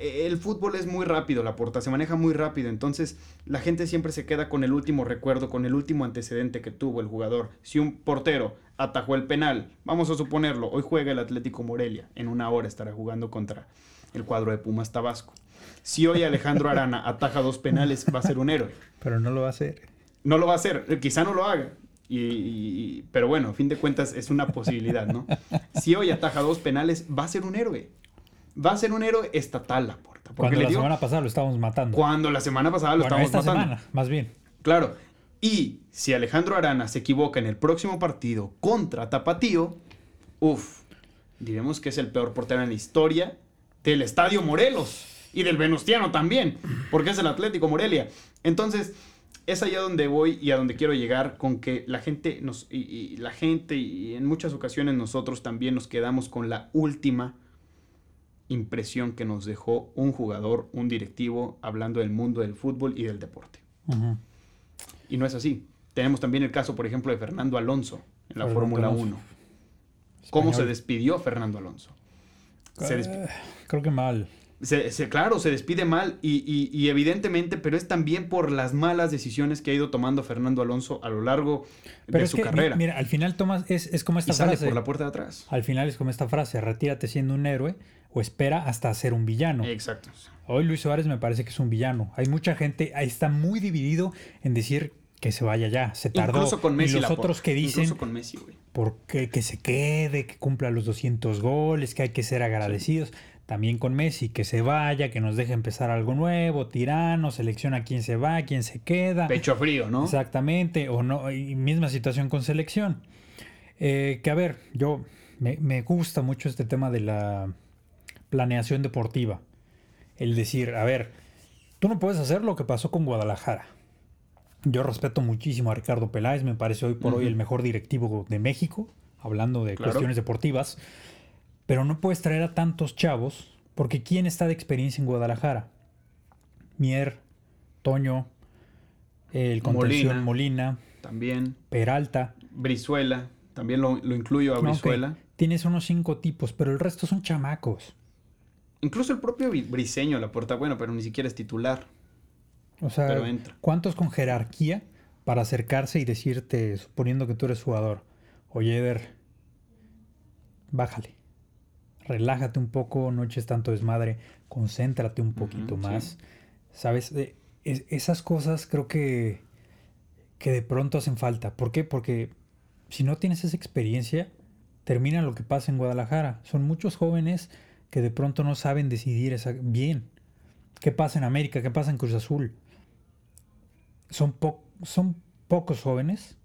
el fútbol es muy rápido, la porta se maneja muy rápido, entonces la gente siempre se queda con el último recuerdo, con el último antecedente que tuvo el jugador. Si un portero atajó el penal, vamos a suponerlo, hoy juega el Atlético Morelia, en una hora estará jugando contra el cuadro de Pumas Tabasco. Si hoy Alejandro Arana ataja dos penales, va a ser un héroe. Pero no lo va a hacer. No lo va a hacer, eh, quizá no lo haga. Y- pero bueno, a fin de cuentas es una posibilidad, ¿no? <laughs> Si hoy ataja dos penales, va a ser un héroe. Va a ser un héroe estatal la puerta. Porque Cuando la semana pasada lo estábamos matando. cuando la semana pasada lo bueno, estábamos esta matando. semana, más bien. Claro. Y si Alejandro Arana se equivoca en el próximo partido contra Tapatío, uff, diremos que es el peor portero en la historia del Estadio Morelos y del Venustiano también, porque es el Atlético Morelia. Entonces, es allá donde voy y a donde quiero llegar con que la gente nos y, y la gente y en muchas ocasiones nosotros también nos quedamos con la última impresión que nos dejó un jugador, un directivo hablando del mundo del fútbol y del deporte. Y no es así. Tenemos también el caso, por ejemplo, de Fernando Alonso en la Fórmula Alonso. 1. ¿Cómo se despidió Fernando Alonso? Se Eh, creo que mal. Se- se- claro, se despide mal y, y- y evidentemente, pero es también por las malas decisiones que ha ido tomando Fernando Alonso a lo largo Pero de su que, carrera. mira, al final tomas, es, es como y esta sale frase. por la puerta de atrás. Al final es como esta frase, retírate siendo un héroe o espera hasta ser un villano. Exacto. Hoy Luis Suárez me parece que es un villano. Hay mucha gente, ahí está muy dividido en decir que se vaya ya, se tardó. Incluso con Messi. y los otros que dicen Incluso con Messi, güey. porque que se quede, que cumpla los 200 goles, que hay que ser agradecidos. También con Messi, que se vaya, que nos deje empezar algo nuevo, tirano, selecciona quién se va, quién se queda. Pecho frío, ¿no? Exactamente, o no, y misma situación con selección. Eh, que a ver, yo me, me gusta mucho este tema de la planeación deportiva. El decir, a ver, tú no puedes hacer lo que pasó con Guadalajara. Yo respeto muchísimo a Ricardo Peláez, me parece hoy por hoy el mejor directivo de México, hablando de Claro. cuestiones deportivas, pero no puedes traer a tantos chavos, porque ¿quién está de experiencia en Guadalajara? Mier, Toño, el contención Molina, También. Peralta. Brizuela. También lo, lo incluyo a Brizuela. Tienes unos cinco tipos, pero el resto son chamacos. Incluso el propio Bri- Briseño la puerta bueno, pero ni siquiera es titular. O sea, Pero entra. ¿cuántos con jerarquía para acercarse y decirte, suponiendo que tú eres jugador, oye, Eder, bájale, relájate un poco, no eches tanto desmadre, concéntrate un poquito más. ¿Sabes? Eh, es- esas cosas creo que, que de pronto hacen falta. ¿Por qué? Porque si no tienes esa experiencia, termina lo que pasa en Guadalajara. Son muchos jóvenes que de pronto no saben decidir esa- bien. ¿Qué pasa en América? ¿Qué pasa en Cruz Azul? Son, po- son pocos jóvenes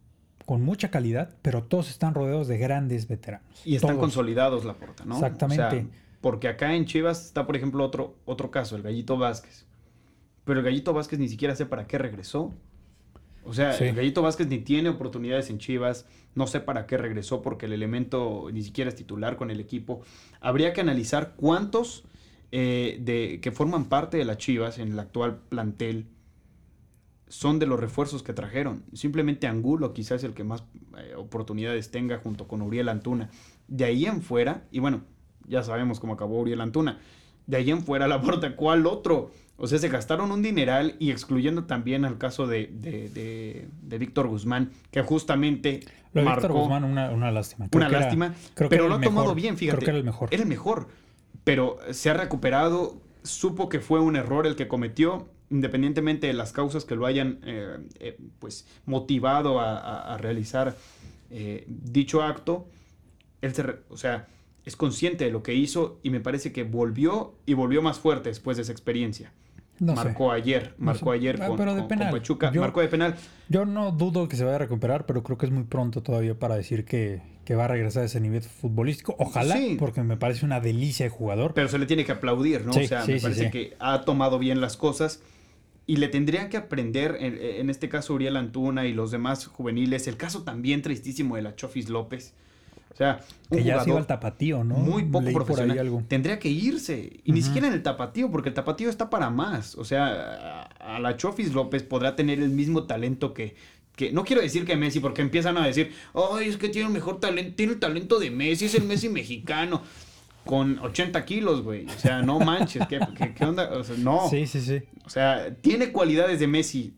con mucha calidad, pero todos están rodeados de grandes veteranos. Y están Todos. consolidados la porta, ¿no? Exactamente. O sea, porque acá en Chivas está, por ejemplo, otro, otro caso, el Gallito Vázquez. Pero el Gallito Vázquez ni siquiera sé para qué regresó. O sea, Sí. el Gallito Vázquez ni tiene oportunidades en Chivas, no sé para qué regresó porque el elemento ni siquiera es titular con el equipo. Habría que analizar cuántos eh, de, que forman parte de las Chivas en el actual plantel son de los refuerzos que trajeron. Simplemente Angulo quizás el que más eh, oportunidades tenga junto con Uriel Antuna. De ahí en fuera, y bueno, ya sabemos cómo acabó Uriel Antuna. De ahí en fuera la puerta, ¿cuál otro? O sea, se gastaron un dineral y excluyendo también al caso de, de, de- de Víctor Guzmán, que justamente Lo marcó Víctor Guzmán, una, una lástima. Creo una que era- lástima, creo pero lo ha tomado bien, fíjate. Creo que era el mejor. Era el mejor, pero se ha recuperado, supo que fue un error el que cometió, independientemente de las causas que lo hayan eh, eh, pues motivado a, a- a realizar eh, dicho acto. Él se, re- o sea, es consciente de lo que hizo y me parece que volvió y volvió más fuerte después de esa experiencia. No sé. marcó ayer, No marcó sé. ayer Ah, con, pero de con- con penal. Pachuca, Yo- marcó de penal. Yo no dudo que se vaya a recuperar, pero creo que es muy pronto todavía para decir que, que va a regresar a ese nivel futbolístico. Ojalá, Sí. porque me parece una delicia de jugador. Pero se le tiene que aplaudir, ¿no? Sí, o sea, sí, me parece que ha tomado bien las cosas y le tendrían que aprender, en, en este caso Uriel Antuna y los demás juveniles, el caso también tristísimo de la Chofis López. O sea, un que ya se iba jugador al tapatío, ¿no? muy poco Leí profesional. algo. Tendría que irse. Y ni siquiera en el tapatío, porque el tapatío está para más. O sea, a, a la Chofis López podrá tener el mismo talento que, que. No quiero decir que Messi, porque empiezan a decir, ay, es que tiene el mejor talento, tiene el talento de Messi, es el Messi <laughs> mexicano. Con 80 kilos, güey. O sea, no manches, ¿qué, qué- qué onda? O sea, no. Sí, sí, sí. O sea, tiene cualidades de Messi.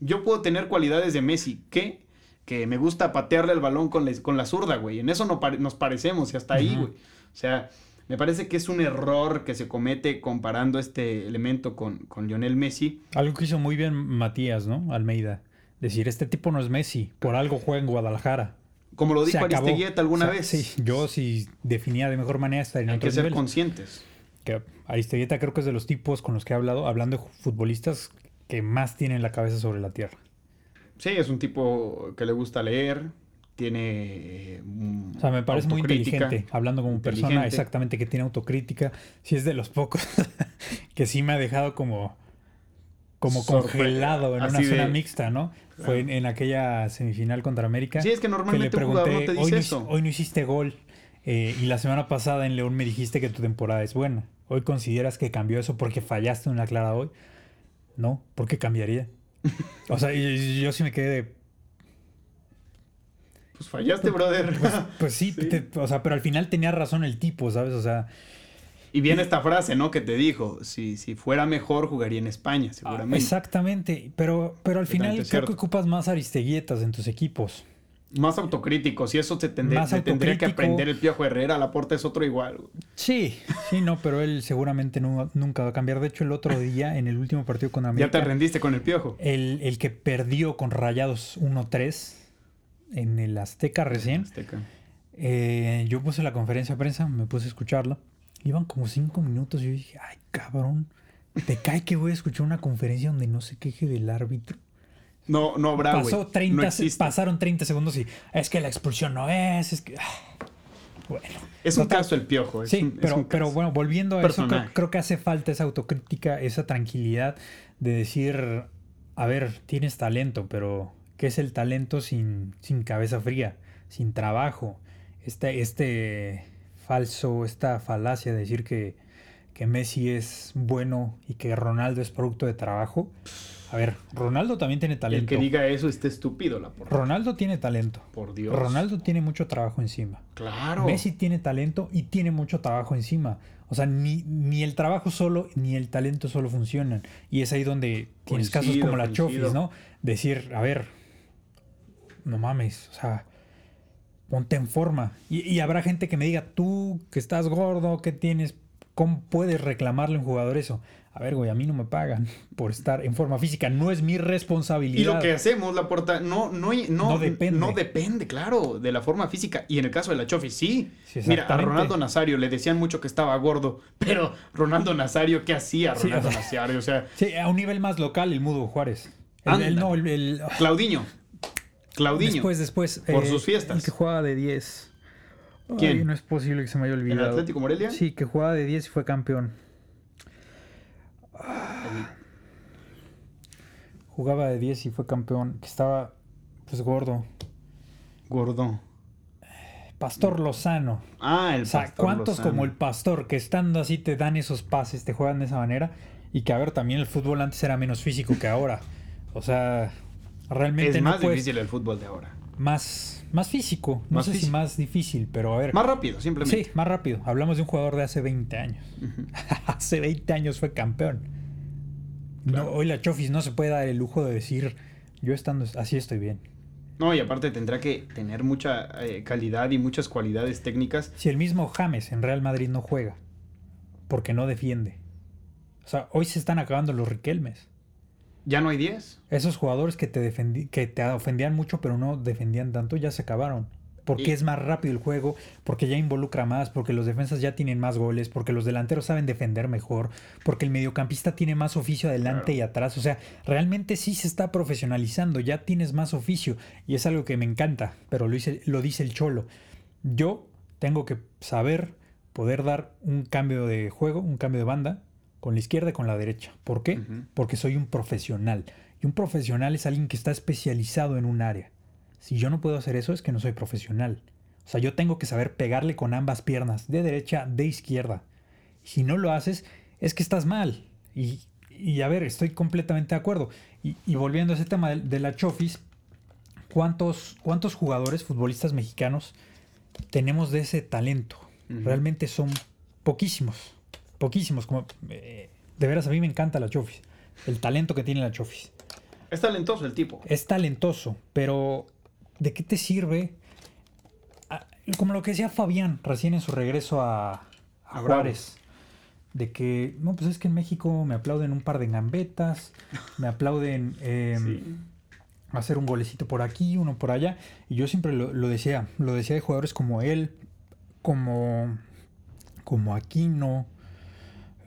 Yo puedo tener cualidades de Messi. ¿Qué? Que me gusta patearle el balón con, la- con la zurda, güey. En eso no pare- nos parecemos y hasta ahí, güey. O sea, me parece que es un error que se comete comparando este elemento con, con Lionel Messi. Algo que hizo muy bien Matías, ¿no? Almeida. Decir, este tipo no es Messi, por algo juega en Guadalajara. Como lo dijo. Aristeguieta alguna O sea, vez. Sí, yo si definía de mejor manera estaría en Hay que ser conscientes. Que Aristeguieta creo que es de los tipos con los que he hablado, hablando de futbolistas que más tienen la cabeza sobre la tierra. Sí, es un tipo que le gusta leer, tiene... o sea, me parece muy inteligente, hablando como persona, exactamente, que tiene autocrítica. Sí es de los pocos <laughs> que sí me ha dejado como, como congelado en una zona mixta, ¿no? Fue en, aquella semifinal contra América. Sí, es que normalmente un jugador no te dice hoy eso. hoy no hiciste gol. Eh, y la semana pasada en León me dijiste que tu temporada es buena. ¿Hoy consideras que cambió eso porque fallaste en una clara hoy? No, ¿por qué cambiaría? <laughs> o sea, yo, sí me quedé de... Pues fallaste, brother. Pues, pues sí, <laughs> o sea, pero al final tenía razón el tipo, ¿sabes? O sea... Y viene esta frase, ¿no? Que te dijo, si, si fuera mejor jugaría en España, ah, seguramente. exactamente, pero, pero al final creo que ocupas más aristeguietas en tus equipos. Más autocríticos, y eso se, tendría, tendría que aprender el Piojo Herrera, la puerta es otro igual. Sí, sí, no, pero él seguramente nunca va a cambiar. De hecho, el otro día, en el último partido con América... Ya te rendiste con el Piojo. El, el que perdió con Rayados 1-3 en el Azteca recién. Azteca. Eh, yo puse la conferencia de prensa, me puse a escucharla. Iban como cinco minutos y yo dije, ay, cabrón, ¿te cae que voy a escuchar una conferencia donde no se queje del árbitro? No, no habrá, Pasó 30, Pasaron 30 segundos y es que la expulsión no es, es que... Ah, bueno. Es un caso el piojo. sí, pero, pero bueno, volviendo a eso, creo, que hace falta esa autocrítica, esa tranquilidad de decir, a ver, tienes talento, pero ¿qué es el talento sin, sin cabeza fría, sin trabajo? Este, este falso, esta falacia de decir que, que Messi es bueno y que Ronaldo es producto de trabajo. A ver, Ronaldo también tiene talento. El que diga eso está estúpido, la Ronaldo tiene talento. Por Dios. Ronaldo tiene mucho trabajo encima. Claro. Messi tiene talento y tiene mucho trabajo encima. O sea, ni, ni el trabajo solo ni el talento solo funcionan. Y es ahí donde tienes casos como la Chofis, ¿no? Decir, a ver, no mames, o sea, ponte en forma. Y, habrá gente que me diga, tú que estás gordo, que tienes, ¿cómo puedes reclamarle a un jugador eso? A ver, güey, a mí no me pagan <laughs> por estar en forma física, no es mi responsabilidad. Y lo que hacemos, la puerta, no, no, no, depende. No depende, claro, de la forma física. Y en el caso de la Chofi, sí. Mira, a Ronaldo Nazario le decían mucho que estaba gordo, pero Ronaldo Nazario, ¿qué hacía Ronaldo Nazario? O sea, sí, a un nivel más local, el Mudo Juárez. El, no, el, Claudiño. Claudiño. Después, después. Por eh, sus fiestas. El que jugaba de 10. ¿Quién? no es posible que se me haya olvidado. ¿El Atlético Morelia? Sí, que jugaba de 10 y fue campeón. Jugaba de 10 y fue campeón. Que estaba, pues, gordo. Gordo. Pastor Lozano. Ah, el o sea, ¿cuántos como el Pastor que estando así te dan esos pases, te juegan de esa manera? Y que, a ver, también el fútbol antes era menos físico que ahora. O sea, Realmente es más difícil el fútbol de ahora. Más, más físico. No sé si más difícil, pero a ver. Más rápido, simplemente. Sí, más rápido. Hablamos de un jugador de hace 20 años. <laughs> hace 20 años fue campeón. hoy la Chofis no se puede dar el lujo de decir, yo estando así estoy bien. No, y aparte tendrá que tener mucha eh, calidad y muchas cualidades técnicas. Si el mismo James en Real Madrid no juega, porque no defiende. O sea, hoy se están acabando los Riquelmes. ¿Ya no hay 10? Esos jugadores que te, que te ofendían mucho pero no defendían tanto ya se acabaron. Porque es más rápido el juego, porque ya involucra más, porque los defensas ya tienen más goles, porque los delanteros saben defender mejor, porque el mediocampista tiene más oficio adelante y atrás. O sea, realmente sí se está profesionalizando, ya tienes más oficio y es algo que me encanta, pero lo, dice, lo dice el cholo. Yo tengo que saber poder dar un cambio de juego, un cambio de banda, con la izquierda y con la derecha. ¿Por qué? Porque soy un profesional. Y un profesional es alguien que está especializado en un área. Si yo no puedo hacer eso es que no soy profesional. O sea, yo tengo que saber pegarle con ambas piernas, de derecha, de izquierda. si no lo haces, es que estás mal. Y, a ver, estoy completamente de acuerdo. Y, volviendo a ese tema de, la Chofis, ¿cuántos, ¿cuántos jugadores futbolistas mexicanos tenemos de ese talento? Realmente son poquísimos poquísimos. Como, eh, de veras, a mí me encanta la Chofis. El talento que tiene la Chofis. Es talentoso el tipo. Es talentoso, pero ¿de qué te sirve? Ah, como lo que decía Fabián recién en su regreso a, Juárez. De que, no, pues es que en México me aplauden un par de gambetas, me aplauden <laughs> em, hacer un golecito por aquí, uno por allá. Y yo siempre lo, lo decía, lo decía de jugadores como él, como, como Aquino,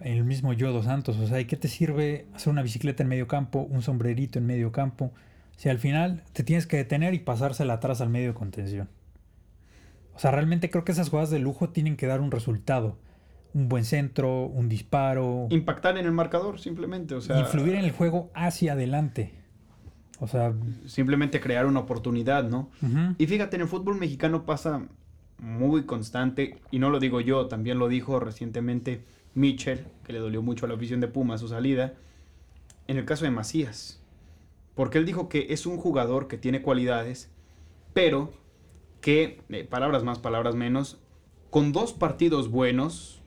el mismo Yodo Santos. O sea, ¿y qué te sirve hacer una bicicleta en medio campo, un sombrerito en medio campo, si al final te tienes que detener y pasársela atrás al medio de contención? O sea, realmente creo que esas jugadas de lujo tienen que dar un resultado. Un buen centro, un disparo. Impactar en el marcador, simplemente. O sea, influir en el juego hacia adelante. O sea. Simplemente crear una oportunidad, ¿no? Y fíjate, en el fútbol mexicano pasa muy constante, y no lo digo yo, también lo dijo recientemente Mitchell, que le dolió mucho a la afición de Puma su salida, en el caso de Macías. Porque él dijo que es un jugador que tiene cualidades, pero que, eh, palabras más, palabras menos, con dos partidos buenos,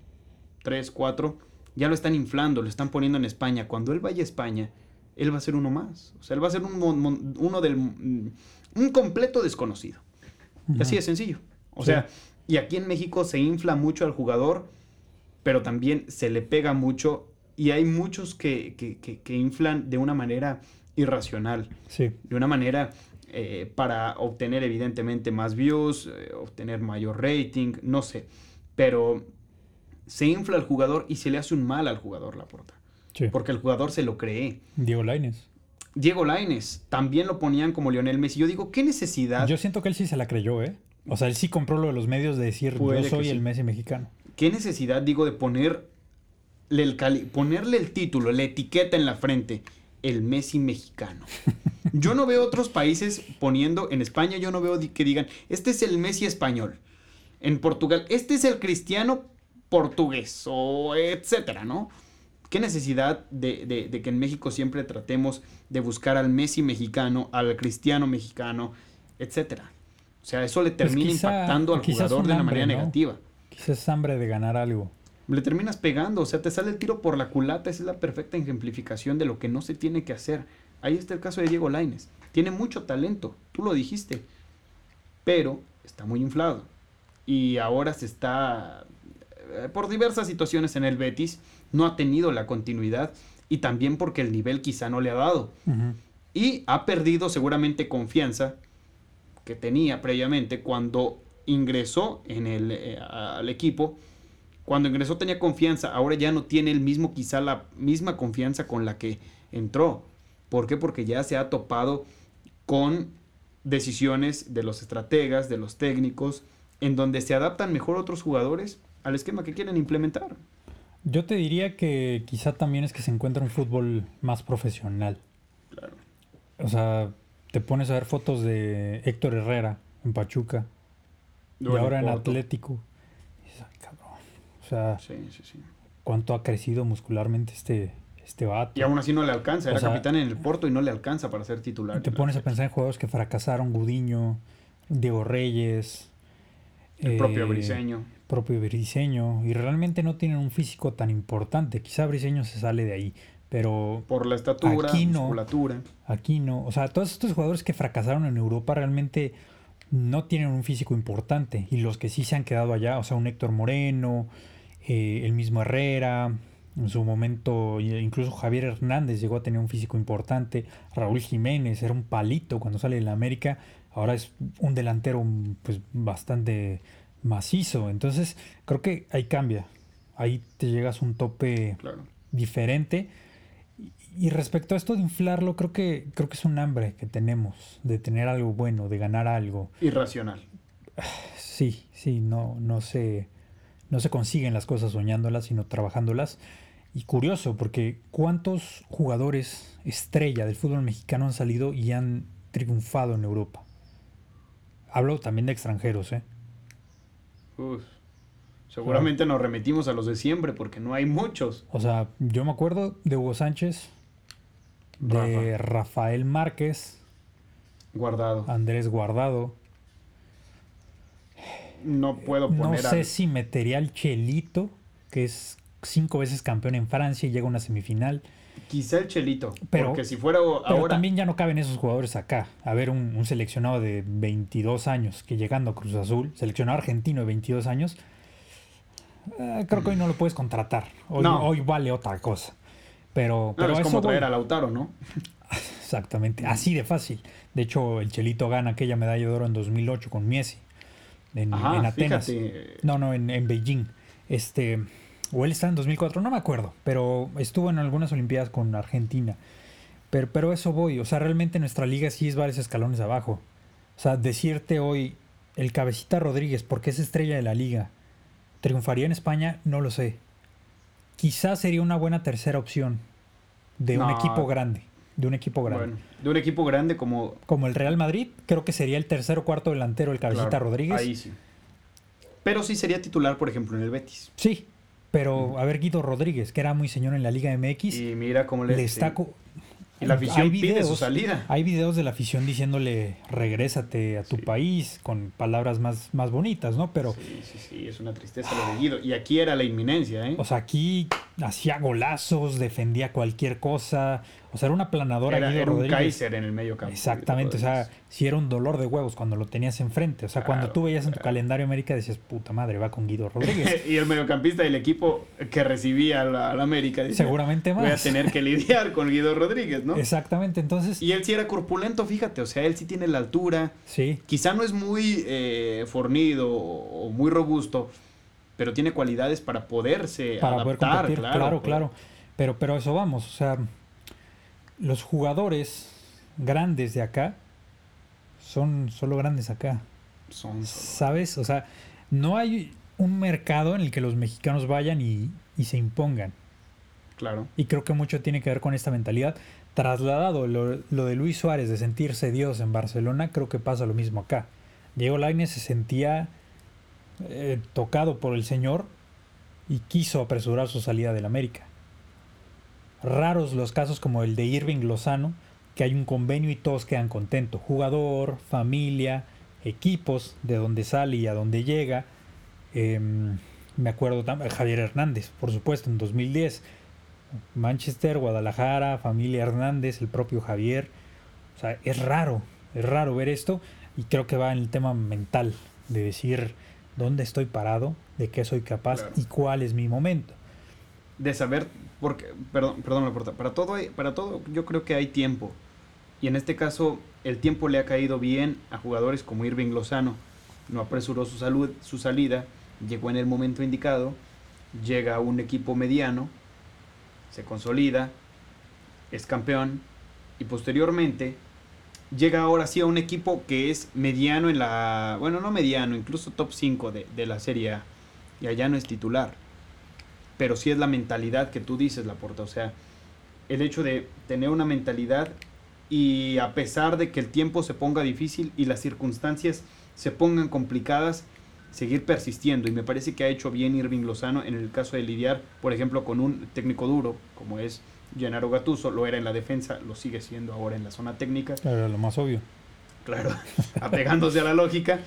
tres, cuatro, ya lo están inflando, lo están poniendo en España. Cuando él vaya a España, él va a ser uno más. O sea, él va a ser un, mon- uno del... un completo desconocido. Así de sencillo. O Sí. sea, y aquí en México se infla mucho al jugador, pero también se le pega mucho y hay muchos que, que- que- que inflan de una manera irracional, Sí. de una manera eh, para obtener evidentemente más views, eh, obtener mayor rating, no sé, pero se infla al jugador y se le hace un mal al jugador la porta, sí. porque el jugador se lo cree. Diego Laines. Diego Laines también lo ponían como Lionel Messi. Yo digo, ¿qué necesidad? Yo siento que él sí se la creyó, ¿eh? O sea, él sí compró lo de los medios de decir Puede yo soy sí. el Messi mexicano. ¿Qué necesidad, digo, de ponerle el, cali- ponerle el título, la etiqueta en la frente? El Messi mexicano. <laughs> Yo no veo otros países poniendo, en España yo no veo que digan, este es el Messi español. En Portugal, este es el cristiano portugués, o etcétera, ¿no? ¿Qué necesidad de, de- de que en México siempre tratemos de buscar al Messi mexicano, al cristiano mexicano, etcétera? O sea, eso le termina Pues quizá- impactando al jugador de una manera ¿no? negativa Quizás hambre de ganar algo. le terminas pegando, o sea, te sale el tiro por la culata, esa es la perfecta ejemplificación de lo que no se tiene que hacer. Ahí está el caso de Diego Laines. Tiene mucho talento, tú lo dijiste, pero está muy inflado. Y ahora se está, eh, por diversas situaciones en el Betis, no ha tenido la continuidad y también porque el nivel quizá no le ha dado. Y ha perdido seguramente confianza que tenía previamente cuando ingresó en el, eh, al equipo. Cuando ingresó tenía confianza, ahora ya no tiene el mismo, quizá la misma confianza con la que entró. ¿Por qué? Porque ya se ha topado con decisiones de los estrategas, de los técnicos, en donde se adaptan mejor otros jugadores al esquema que quieren implementar. Yo te diría que quizá también es que se encuentra un fútbol más profesional. Claro. O sea, te pones a ver fotos de Héctor Herrera en Pachuca y ahora en. Atlético. "Ay, cabrón". O sea, Sí, sí, sí. cuánto ha crecido muscularmente este, este vato. Y aún así no le alcanza. O Era sea, capitán en el Porto y no le alcanza para ser titular. Y te pones a pensar en jugadores que fracasaron, Gudiño, Diego Reyes. El propio eh, Briseño. propio Briseño. Y realmente no tienen un físico tan importante. Quizá Briseño se sale de ahí. Pero Por la estatura, Aquí no. musculatura. aquí no. O sea, todos estos jugadores que fracasaron en Europa realmente no tienen un físico importante. Y los que sí se han quedado allá, o sea, un Héctor Moreno, eh, el mismo Herrera, en su momento incluso Javier Hernández llegó a tener un físico importante. Raúl Jiménez era un palito cuando sale de la América. Ahora es un delantero pues bastante macizo. Entonces creo que ahí cambia. Ahí te llegas a un tope Claro. diferente. Y- respecto a esto de inflarlo, creo que, creo que es un hambre que tenemos de tener algo bueno, de ganar algo. Irracional. Sí, sí, no, no se, no se consiguen las cosas soñándolas, sino trabajándolas. Y curioso, porque ¿cuántos jugadores estrella del fútbol mexicano han salido y han triunfado en Europa? Hablo también de extranjeros, ¿eh? Uf. Seguramente nos remitimos a los de siempre porque no hay muchos. O sea, yo me acuerdo de Hugo Sánchez, de Rafael Márquez, Guardado. Andrés Guardado. No puedo No poner sé a... si metería al Chelito, que es cinco veces campeón en Francia y llega a una semifinal. Quizá el Chelito. Pero- porque si fuera Pero ahora... también ya no caben esos jugadores acá. A ver, un, un seleccionado de 22 años que llegando a Cruz Azul, seleccionado argentino de 22 años, eh, creo que hoy no lo puedes contratar. Hoy, No. hoy vale otra cosa. Pero, Claro, pero es como voy. traer a Lautaro, ¿no? <laughs> Exactamente, así de fácil. De hecho, el Chelito gana aquella medalla de oro en 2008 con Messi en, Ajá, en Atenas. fíjate. No, no, en, en Beijing. Este, o él está en 2004, no me acuerdo, pero estuvo en algunas Olimpiadas con Argentina. Pero, pero eso voy. O sea, realmente nuestra liga sí es varios escalones abajo. O sea, decirte hoy, el cabecita Rodríguez, porque es estrella de la liga, triunfaría en España, no lo sé. Quizás sería una buena tercera opción de un equipo grande. De un equipo grande. Bueno, de un equipo grande como... Como el Real Madrid, creo que sería el tercer o cuarto delantero el cabecita claro, Rodríguez. Ahí sí. Pero sí sería titular, por ejemplo, en el Betis. Sí, pero a ver, Guido Rodríguez, que era muy señor en la Liga MX, Y mira cómo le... le está. sí. Y la afición Hay pide su videos- salida. Hay videos de la afición diciéndole regrésate a tu Sí. país con palabras más, más bonitas, ¿no? Pero, Sí, sí, sí, es una tristeza lo de Guido. Y aquí era la inminencia, ¿eh? o sea, aquí hacía golazos, defendía cualquier cosa. O sea, era una planadora era Guido era un. Kaiser en el medio campo. Exactamente, o sea, si era un dolor de huevos cuando lo tenías enfrente. O sea, cuando tú veías en tu claro. calendario América decías, puta madre, va con Guido Rodríguez. <laughs> y el mediocampista del equipo que recibía al América decía, Seguramente más. voy a tener que lidiar con Guido Rodríguez, ¿no? Exactamente, entonces, Y él sí era corpulento, fíjate, o sea, él sí tiene la altura, sí, quizá no es muy eh, fornido o muy robusto, pero tiene cualidades para poderse para poder adaptar, competir, claro, claro, claro. Pero, pero eso vamos, o sea, los jugadores grandes de acá son solo grandes acá, Son solo- ¿sabes? O sea, no hay un mercado en el que los mexicanos vayan y, y se impongan. claro. Y creo que mucho tiene que ver con esta mentalidad. Trasladado lo, lo de Luis Suárez de sentirse Dios en Barcelona, creo que pasa lo mismo acá. Diego Lainez se sentía eh, tocado por el Señor y quiso apresurar su salida del América. Raros los casos como el de Irving Lozano, que hay un convenio y todos quedan contentos. Jugador, familia, equipos, de donde sale y a dónde llega. Em, me acuerdo también Javier Hernández, por supuesto, en 2010. Manchester, Guadalajara, familia Hernández, el propio Javier. O sea, es raro, es raro ver esto y creo que va en el tema mental de decir dónde estoy parado, de qué soy capaz Claro. y cuál es mi momento. de saber, porque, perdón, perdón, Laporta, para todo, hay- para todo yo creo que hay tiempo. Y en este caso, el tiempo le ha caído bien a jugadores como Irving Lozano. No apresuró su, salud, su salida, llegó en el momento indicado, llega a un equipo mediano, se consolida, es campeón y posteriormente llega ahora sí a un equipo que es mediano en la, bueno, no mediano, incluso top 5 de, de la Serie A. Y allá no es titular pero sí es la mentalidad que tú dices, Laporta. O sea, el hecho de tener una mentalidad y a pesar de que el tiempo se ponga difícil y las circunstancias se pongan complicadas, seguir persistiendo. Y me parece que ha hecho bien Irving Lozano en el caso de lidiar, por ejemplo, con un técnico duro, como es Gennaro Gattuso, lo era en la defensa, lo sigue siendo ahora en la zona técnica Era lo más obvio. claro, <laughs> apegándose a la lógica.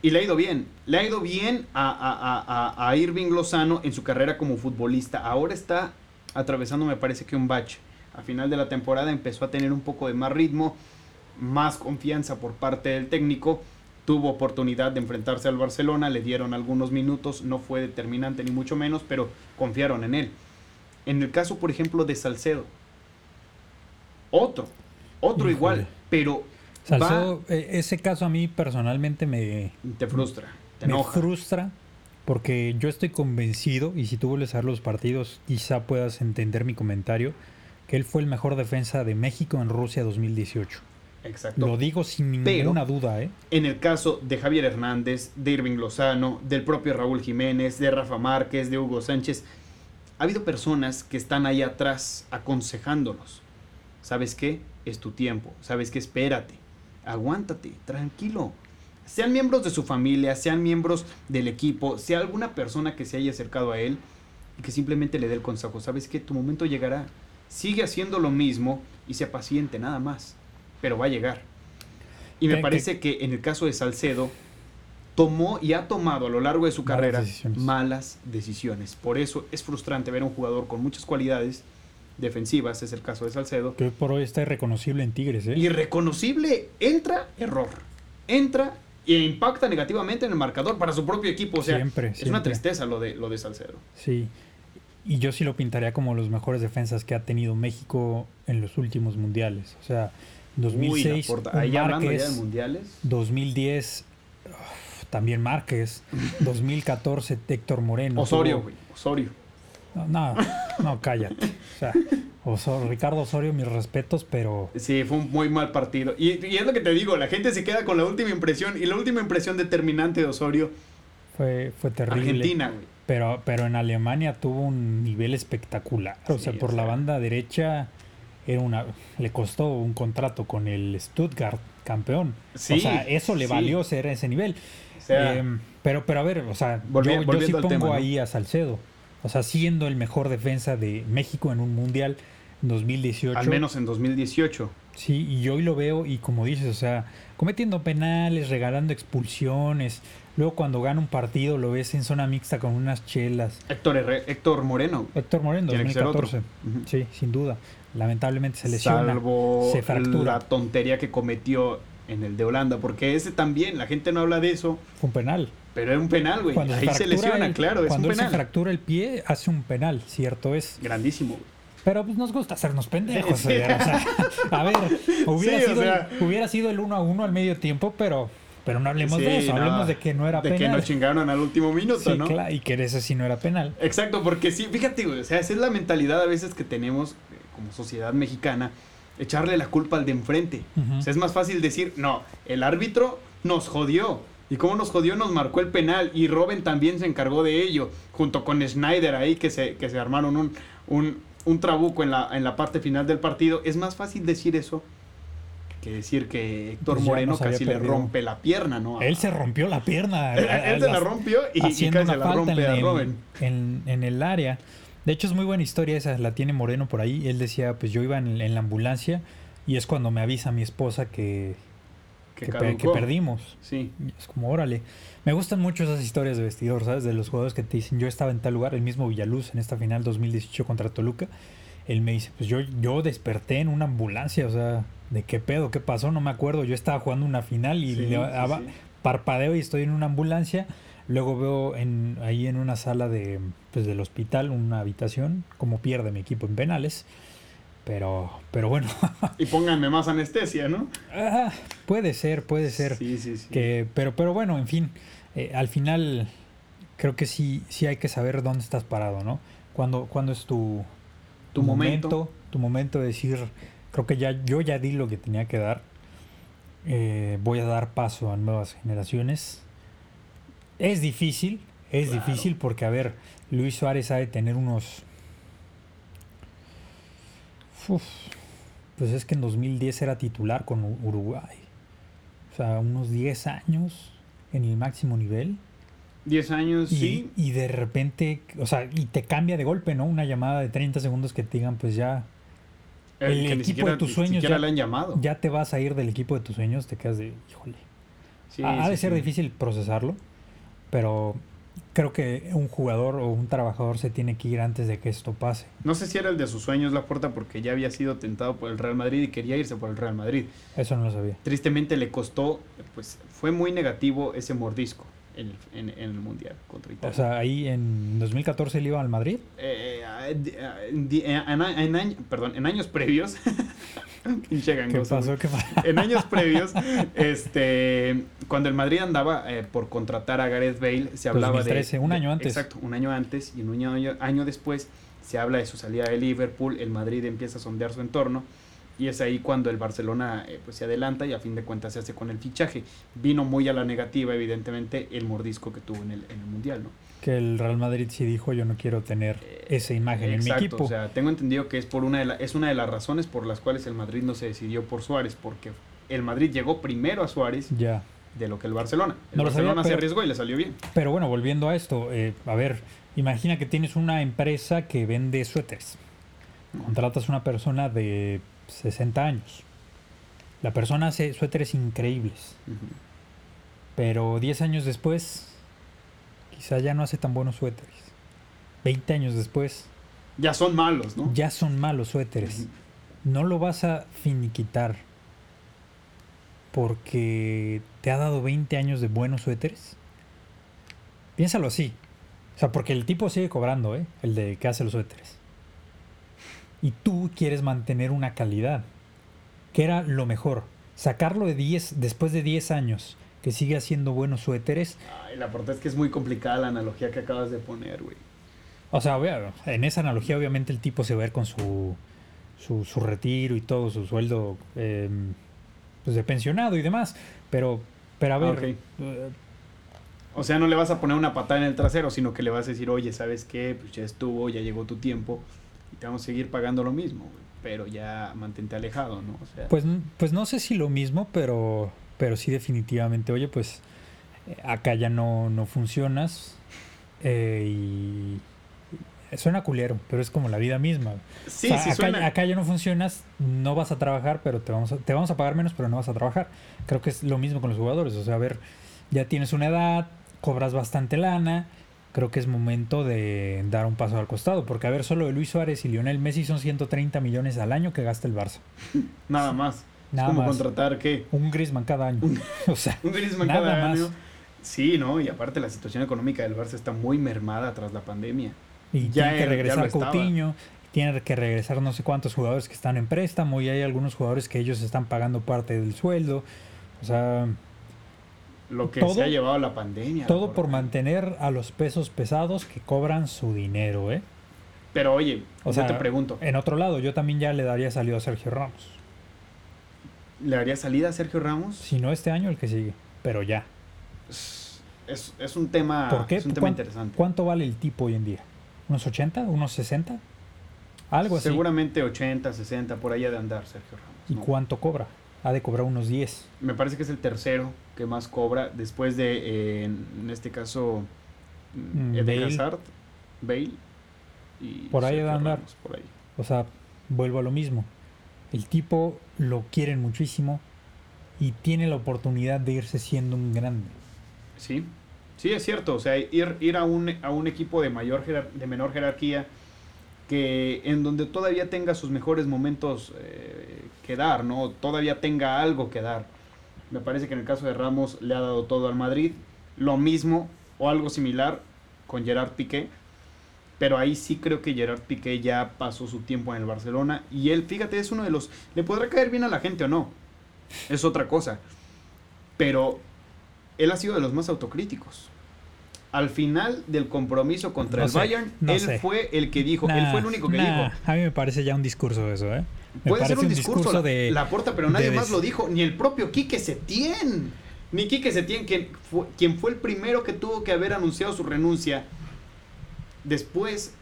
Y le ha ido bien, le ha ido bien a, a- a- a- a Irving Lozano en su carrera como futbolista. Ahora está atravesando, me parece que un bache. A final de la temporada empezó a tener un poco de más ritmo, más confianza por parte del técnico. Tuvo oportunidad de enfrentarse al Barcelona, le dieron algunos minutos, no fue determinante ni mucho menos, pero confiaron en él. En el caso, por ejemplo, de Salcedo, otro, otro Híjole. igual, pero Salcedo, eh, ese caso a mí personalmente me, te frustra, te me enoja. frustra porque yo estoy convencido, y si tú vuelves a ver los partidos, quizá puedas entender mi comentario, que él fue el mejor defensa de México en Rusia 2018. Exacto. Lo digo sin Pero- ninguna duda, ¿eh? En el caso de Javier Hernández, de Irving Lozano, del propio Raúl Jiménez, de Rafa Márquez, de Hugo Sánchez, ha habido personas que están ahí atrás aconsejándolos. ¿Sabes qué? Es tu tiempo. ¿Sabes qué? Espérate. Aguántate. Tranquilo. Sean miembros de su familia, sean miembros del equipo, sea alguna persona que se haya acercado a él y que simplemente le dé el consejo. ¿Sabes qué? Tu momento llegará. Sigue haciendo lo mismo y sea paciente, nada más. Pero va a llegar. Y me parece que en el caso de Salcedo, tomó y ha tomado a lo largo de su Malas carrera decisiones. malas decisiones. Por eso es frustrante ver a un jugador con muchas cualidades defensivas, es el caso de Salcedo, Que hoy por hoy está irreconocible en Tigres, ¿eh? irreconocible, entra, error, entra e impacta negativamente en el marcador para su propio equipo. O sea, Siempre, es una tristeza lo de, lo de Salcedo. Sí. Y yo sí lo pintaría como los mejores defensas que ha tenido México en los últimos mundiales. O sea, 2006, Uy, ahí hablando ya de mundiales. 2010, uf, también Márquez, <laughs> 2014, Héctor Moreno. Osorio, güey, Osorio. No, no, cállate. O sea, Oso- Ricardo Osorio, mis respetos, pero Sí, fue un muy mal partido. Y, y es lo que te digo, la gente se queda con la última impresión. Y la última impresión determinante de Osorio, fue, fue terrible. Argentina, güey. Pero, pero en Alemania tuvo un nivel espectacular. O Sí, sea, por o la banda derecha era una, le costó un contrato con el Stuttgart campeón. Sí, o sea, eso le sí. valió ser ese nivel. Sea, Em, pero, pero a ver, o sea, yo, yo sí pongo tema, ¿no? ahí a Salcedo. O sea, siendo el mejor defensa de México en un mundial en 2018. al menos en 2018. Sí, y yo hoy lo veo y como dices, o sea, cometiendo penales, regalando expulsiones. Luego cuando gana un partido lo ves en zona mixta con unas chelas. Héctor, Herre- Héctor Moreno. Héctor Moreno, Tiene que ser otro. 2014. Ujú. Sí, sin duda. Lamentablemente se lesiona. Salvo se fractura. la tontería que cometió en el de Holanda. Porque ese también, la gente no habla de eso. Fue un penal. Pero era un penal, güey. Ahí se, lesiona, el- claro, es un Cuando se penal. fractura el pie, hace un penal, cierto es. Grandísimo, güey. Pero pues nos gusta hacernos pendejos. Sí. o sea, <laughs> a ver, hubiera, Sí, o sido sea. el, hubiera sido el uno a uno al medio tiempo, pero, pero no hablemos Sí, de eso, no, hablemos de que no era De que penal. nos chingaron al último minuto, Sí, ¿no? claro, y que ese sí no era penal. Exacto, porque sí, fíjate, güey, o sea, esa es la mentalidad a veces que tenemos eh, como sociedad mexicana, echarle la culpa al de enfrente. Ujú. O sea, es más fácil decir, no, el árbitro nos jodió. Y cómo nos jodió, nos marcó el penal. Y Robin también se encargó de ello, junto con Schneider ahí, que se, que se armaron un, un, un trabuco en la, en la parte final del partido. Es más fácil decir eso que decir que Héctor Pues Moreno casi le rompe la pierna, ¿no? Él se rompió la pierna. <laughs> Él, él se la rompió y, y casi la falta rompe en, a Robin. en- en el área. De hecho, es muy buena historia esa, la tiene Moreno por ahí. Él decía, pues yo iba en, en la ambulancia y es cuando me avisa mi esposa que, Que perdimos. Sí. Es como, órale. Me gustan mucho esas historias de vestidor, ¿sabes? De los jugadores que te dicen, yo estaba en tal lugar, el mismo Villaluz en esta final 2018 contra Toluca. Él me dice, pues yo, yo desperté en una ambulancia, o sea, ¿de qué pedo? ¿Qué pasó? No me acuerdo. Yo estaba jugando una final y Sí, le- sí. parpadeo y estoy en una ambulancia. Luego veo en, ahí en una sala de, pues, del hospital, una habitación, como pierde mi equipo en penales. Pero, pero bueno, Y pónganme más anestesia, ¿no? ah, puede ser, puede ser. Sí, sí, sí. Que, pero, pero bueno, en fin, eh, al final creo que sí, sí hay que saber dónde estás parado, ¿no? Cuando, cuando es tu, Tu momento. tu momento de decir, creo que ya yo ya di lo que tenía que dar. Eh, voy a dar paso a nuevas generaciones. Es difícil, es Claro. difícil porque, a ver, Luis Suárez ha de tener unos... Uf, pues es que en 2010 era titular con Uruguay. O sea, unos 10 años en el máximo nivel. 10 años, Y, sí. y de repente, o sea, y te cambia de golpe, ¿no? Una llamada de 30 segundos que te digan, pues ya, el equipo siquiera- de tus sueños ya- le han llamado. ya te vas a ir del equipo de tus sueños, te quedas de, híjole. Sí, ha, de ser sí. difícil procesarlo, pero creo que un jugador o un trabajador se tiene que ir antes de que esto pase. No sé si era el de sus sueños la puerta porque ya había sido tentado por el Real Madrid y quería irse por el Real Madrid. Eso no lo sabía. Tristemente le costó, pues fue muy negativo ese mordisco en el, en- en el Mundial contra Italia. O sea, ahí en 2014 él iba al Madrid. Eh, en, en perdón, en años previos, <laughs> pinche ¿Qué pasó? ¿Qué pasó? en años previos, este, cuando el Madrid andaba eh, por contratar a Gareth Bale, se hablaba 2013, de... un año antes. Exacto, un año antes y un año, año después se habla de su salida de Liverpool, el Madrid empieza a sondear su entorno y es ahí cuando el Barcelona eh, pues se adelanta y a fin de cuentas se hace con el fichaje. Vino muy a la negativa, evidentemente, el mordisco que tuvo en el, en el Mundial, ¿no? Que el Real Madrid sí dijo, yo no quiero tener esa imagen en mi Exacto, equipo. O sea, tengo entendido que es por una de la- es una de las razones por las cuales el Madrid no se decidió por Suárez, porque el Madrid llegó primero a Suárez ya. de lo que el Barcelona. El No lo sabía, Barcelona se pero- arriesgó y le salió bien. Pero bueno, volviendo a esto, eh, a ver, imagina que tienes una empresa que vende suéteres. Contratas una persona de 60 años. La persona hace suéteres increíbles, pero 10 años después, quizá ya no hace tan buenos suéteres. 20 años después, Ya son malos, ¿no? ya son malos suéteres. No lo vas a finiquitar porque te ha dado 20 años de buenos suéteres. Piénsalo así. O sea, porque el tipo sigue cobrando, ¿eh? El de que hace los suéteres. Y tú quieres mantener una calidad. Que era lo mejor. Sacarlo de 10, después de 10 años, que sigue haciendo buenos suéteres. Ay, la verdad es que es muy complicada la analogía que acabas de poner, güey. O sea, en esa analogía obviamente el tipo se va a ver con su, su, su retiro y todo, su sueldo eh, pues de pensionado y demás. Pero, pero a ver, Ok. eh, O sea, no le vas a poner una patada en el trasero, sino que le vas a decir, oye, ¿sabes qué? Pues ya estuvo, ya llegó tu tiempo y te vamos a seguir pagando lo mismo, güey. Pero ya mantente alejado, ¿no? O sea, pues, pues no sé si lo mismo, pero, pero sí definitivamente, oye, pues eh, acá ya no, no funcionas eh, y... Suena culero, pero es como la vida misma. sí, O sea, sí acá, suena. acá ya no funcionas, no vas a trabajar, pero te vamos a, te vamos a pagar menos, pero no vas a trabajar. Creo que es lo mismo con los jugadores. O sea, a ver, ya tienes una edad, cobras bastante lana. Creo que es momento de dar un paso al costado. Porque, a ver, solo de Luis Suárez y Lionel Messi son 130 millones al año que gasta el Barça. <laughs> Nada más. Nada es como más. contratar, ¿qué? Un Griezmann cada año. <laughs> o sea, <laughs> Un Nada cada más. año. Sí, ¿no? Y aparte la situación económica del Barça está muy mermada tras la pandemia. y Ya tiene que regresar. Coutinho. Tiene que regresar no sé cuántos jugadores que están en préstamo. Y hay algunos jugadores que ellos están pagando parte del sueldo. O sea, Lo que Todo- se ha llevado la pandemia. Todo por mantener a los pesos pesados que cobran su dinero, ¿eh? Pero oye, O yo sea, te pregunto, En otro lado, yo también ya le daría salido a Sergio Ramos. ¿le haría salida a Sergio Ramos? Si no este año, el que sigue. Pero ya. Es, es- es un tema, ¿Por qué? es un tema ¿Cuán- interesante. ¿Cuánto vale el tipo hoy en día? ¿Unos 80? ¿Unos 60? Algo así. Seguramente 80, 60, por ahí ha de andar Sergio Ramos. ¿Y cuánto cobra? Ha de cobrar unos 10. Me parece que es el tercero que más cobra después de, eh, en, este caso, Mm, Eden Bale. Hazard, Bale y Por ahí de andar. Por ahí. O sea, vuelvo a lo mismo. El tipo lo quieren muchísimo y tiene la oportunidad de irse siendo un grande. Sí, sí es cierto. O sea, ir, ir a, un, a un equipo de, mayor jerar- de menor jerarquía que en donde todavía tenga sus mejores momentos eh, que dar, ¿no? Todavía tenga algo que dar. Me parece que en el caso de Ramos le ha dado todo al Madrid. Lo mismo o algo similar con Gerard Piqué. Pero ahí sí creo que Gerard Piqué ya pasó su tiempo en el Barcelona. Y él, fíjate, es uno de los... Le podrá caer bien a la gente o no. Es otra cosa. Pero él ha sido de los más autocríticos. Al final del compromiso contra No el sé, Bayern, no él sé. fue el que dijo, él fue el único que nah, dijo. A mí me parece ya un discurso eso, ¿eh? Puede ser un discurso, la, de... la porta, pero nadie de más lo dijo, ni el propio Quique Setién. Ni Quique Setién, quien fue, quien fue el primero que tuvo que haber anunciado su renuncia después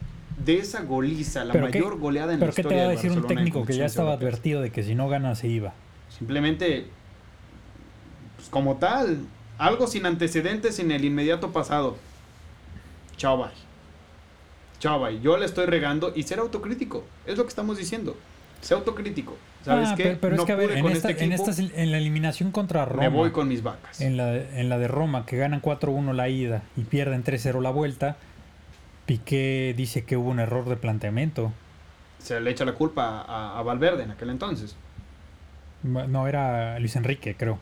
de esa goliza, la ¿Pero qué- mayor goleada en ¿Pero la qué te historia va a decir un técnico que ya estaba advertido de que si no gana se iba? Simplemente, pues, como tal, algo sin antecedentes en el inmediato pasado. Chao, bye. Chao, bye. Yo le estoy regando y ser autocrítico. Es lo que estamos diciendo. Ser autocrítico. ¿Sabes Ah, qué? Pero, pero no es que a ver, en esta, este en, en la eliminación contra Roma, me voy con mis vacas. en, la, en la de Roma, que ganan 4-1 la ida y pierden 3-0 la vuelta, Piqué dice que hubo un error de planteamiento. Se le echa la culpa a, a Valverde en aquel entonces. No, era Luis Enrique, creo.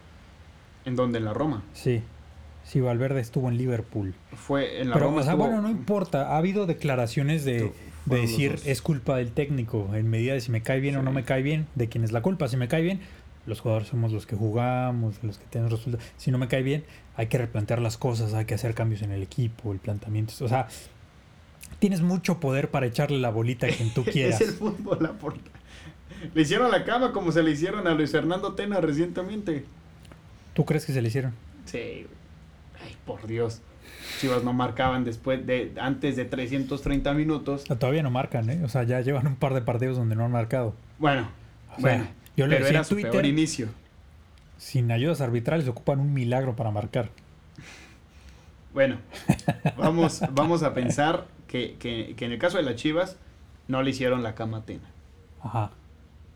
En donde en la Roma. Sí. Sí, Valverde estuvo en Liverpool. Fue en la Pero, Roma. o sea, estuvo- bueno, no importa. Ha habido declaraciones de, de decir es culpa del técnico, en medida de si me cae bien o no me cae bien, de quién es la culpa. Si me cae bien, los jugadores somos los que jugamos, los que tenemos resultados. Si no me cae bien, hay que replantear las cosas, hay que hacer cambios en el equipo, el planteamiento. O sea, tienes mucho poder para echarle la bolita a quien tú quieras. <laughs> es el fútbol, la porta. Le hicieron la cama como se le hicieron a Luis Fernando Tena recientemente. ¿Tú crees que se le hicieron? Sí. Ay, por Dios. Chivas no marcaban después de antes de 330 minutos. Ah, Todavía no marcan, ¿eh? O sea, ya llevan un par de partidos donde no han marcado. Bueno, O sea, bueno. yo pero era su peor Twitter. inicio. Sin ayudas arbitrales ocupan un milagro para marcar. Bueno, <laughs> vamos, vamos a pensar que, que- que en el caso de las Chivas no le hicieron la cama a Tena. Ajá.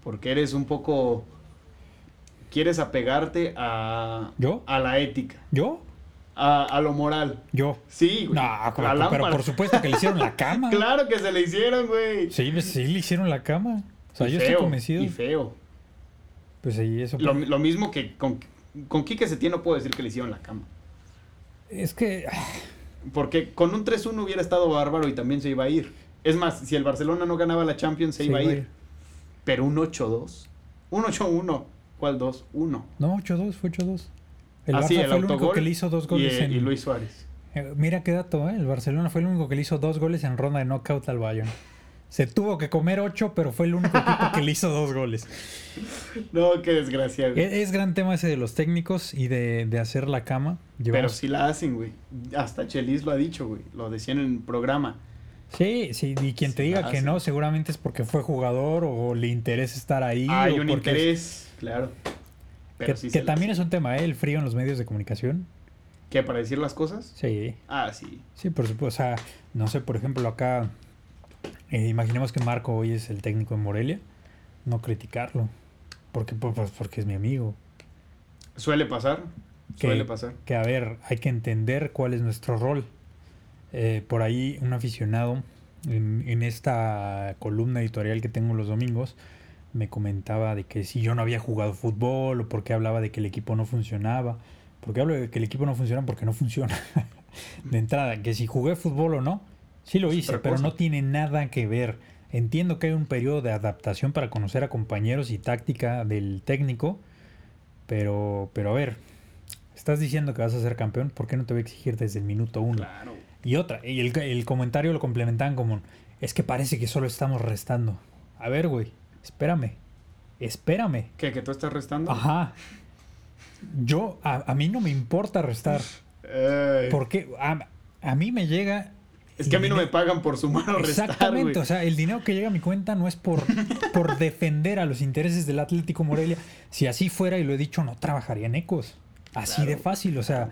Porque eres un poco... Quieres apegarte a, ¿Yo? a la ética, ¿Yo? A, a lo moral. Yo. Sí, güey. No, La pero, lámpara. por supuesto que le hicieron la <laughs> cama. Claro que se le hicieron, güey. Sí, pues, sí le hicieron la cama. O sea, Y yo feo, estoy convencido. Y feo. Pues sí, eso. Lo, lo mismo que con, con Quique Setién no puedo decir que le hicieron la cama. Es que. ah, Porque con un 3-1 hubiera estado bárbaro y también se iba a ir. Es más, si el Barcelona no ganaba la Champions, se, iba a ir. Pero un 8-2. Un 8-1. ¿Cuál 2? 1. No, 8-2, fue 8-2. El Ah, Barça sí, el fue el único que le hizo dos Y, goles eh, en. y Luis Suárez. Eh, mira qué dato, ¿eh? El Barcelona fue el único que le hizo dos goles en ronda de knockout al Bayern. Se tuvo que comer ocho, pero fue el único equipo que le hizo dos goles. <laughs> No, qué desgracia, güey. Es, es gran tema ese de los técnicos y de, de hacer la cama. Pero sí la hacen, güey. Hasta Chelis lo ha dicho, güey. Lo decían en el programa. Sí, sí, y quien te diga que no, seguramente es porque fue jugador o le interesa estar ahí. Hay o un porque- interés, claro. Pero Que, sí que se también las- <laughs> es un tema, ¿eh? El frío en los medios de comunicación. ¿Qué, para decir las cosas? Sí, Ah, sí. sí, por supuesto. O sea, no sé, por ejemplo, acá, eh, imaginemos que Marco hoy es el técnico de Morelia, no criticarlo, porque, pues, pues, porque es mi amigo. Suele pasar. Que- Suele pasar. Que a ver, hay que entender cuál es nuestro rol. Eh, por ahí un aficionado en, en esta columna editorial que tengo los domingos me comentaba de que si yo no había jugado fútbol o porque hablaba de que el equipo no funcionaba. Porque hablo de que el equipo no funciona porque no funciona. <laughs> de entrada, que si jugué fútbol o no, sí lo hice, pero no tiene nada que ver. Entiendo que hay un periodo de adaptación para conocer a compañeros y táctica del técnico, pero, pero a ver, estás diciendo que vas a ser campeón, ¿por qué no te voy a exigir desde el minuto uno? Claro. Y otra, y el, el comentario lo complementaban como, es que parece que solo estamos restando. A ver, güey, espérame, espérame. ¿Qué? ¿Que tú estás restando? Ajá. Yo, a, a mí no me importa restar, porque a, a mí me llega... Es que a mí no me pagan por sumar o restar, Exactamente, o sea, el dinero que llega a mi cuenta no es por, <laughs> por defender a los intereses del Atlético Morelia. Si así fuera, y lo he dicho, no trabajaría en Ecos. Así Claro. de fácil, o sea,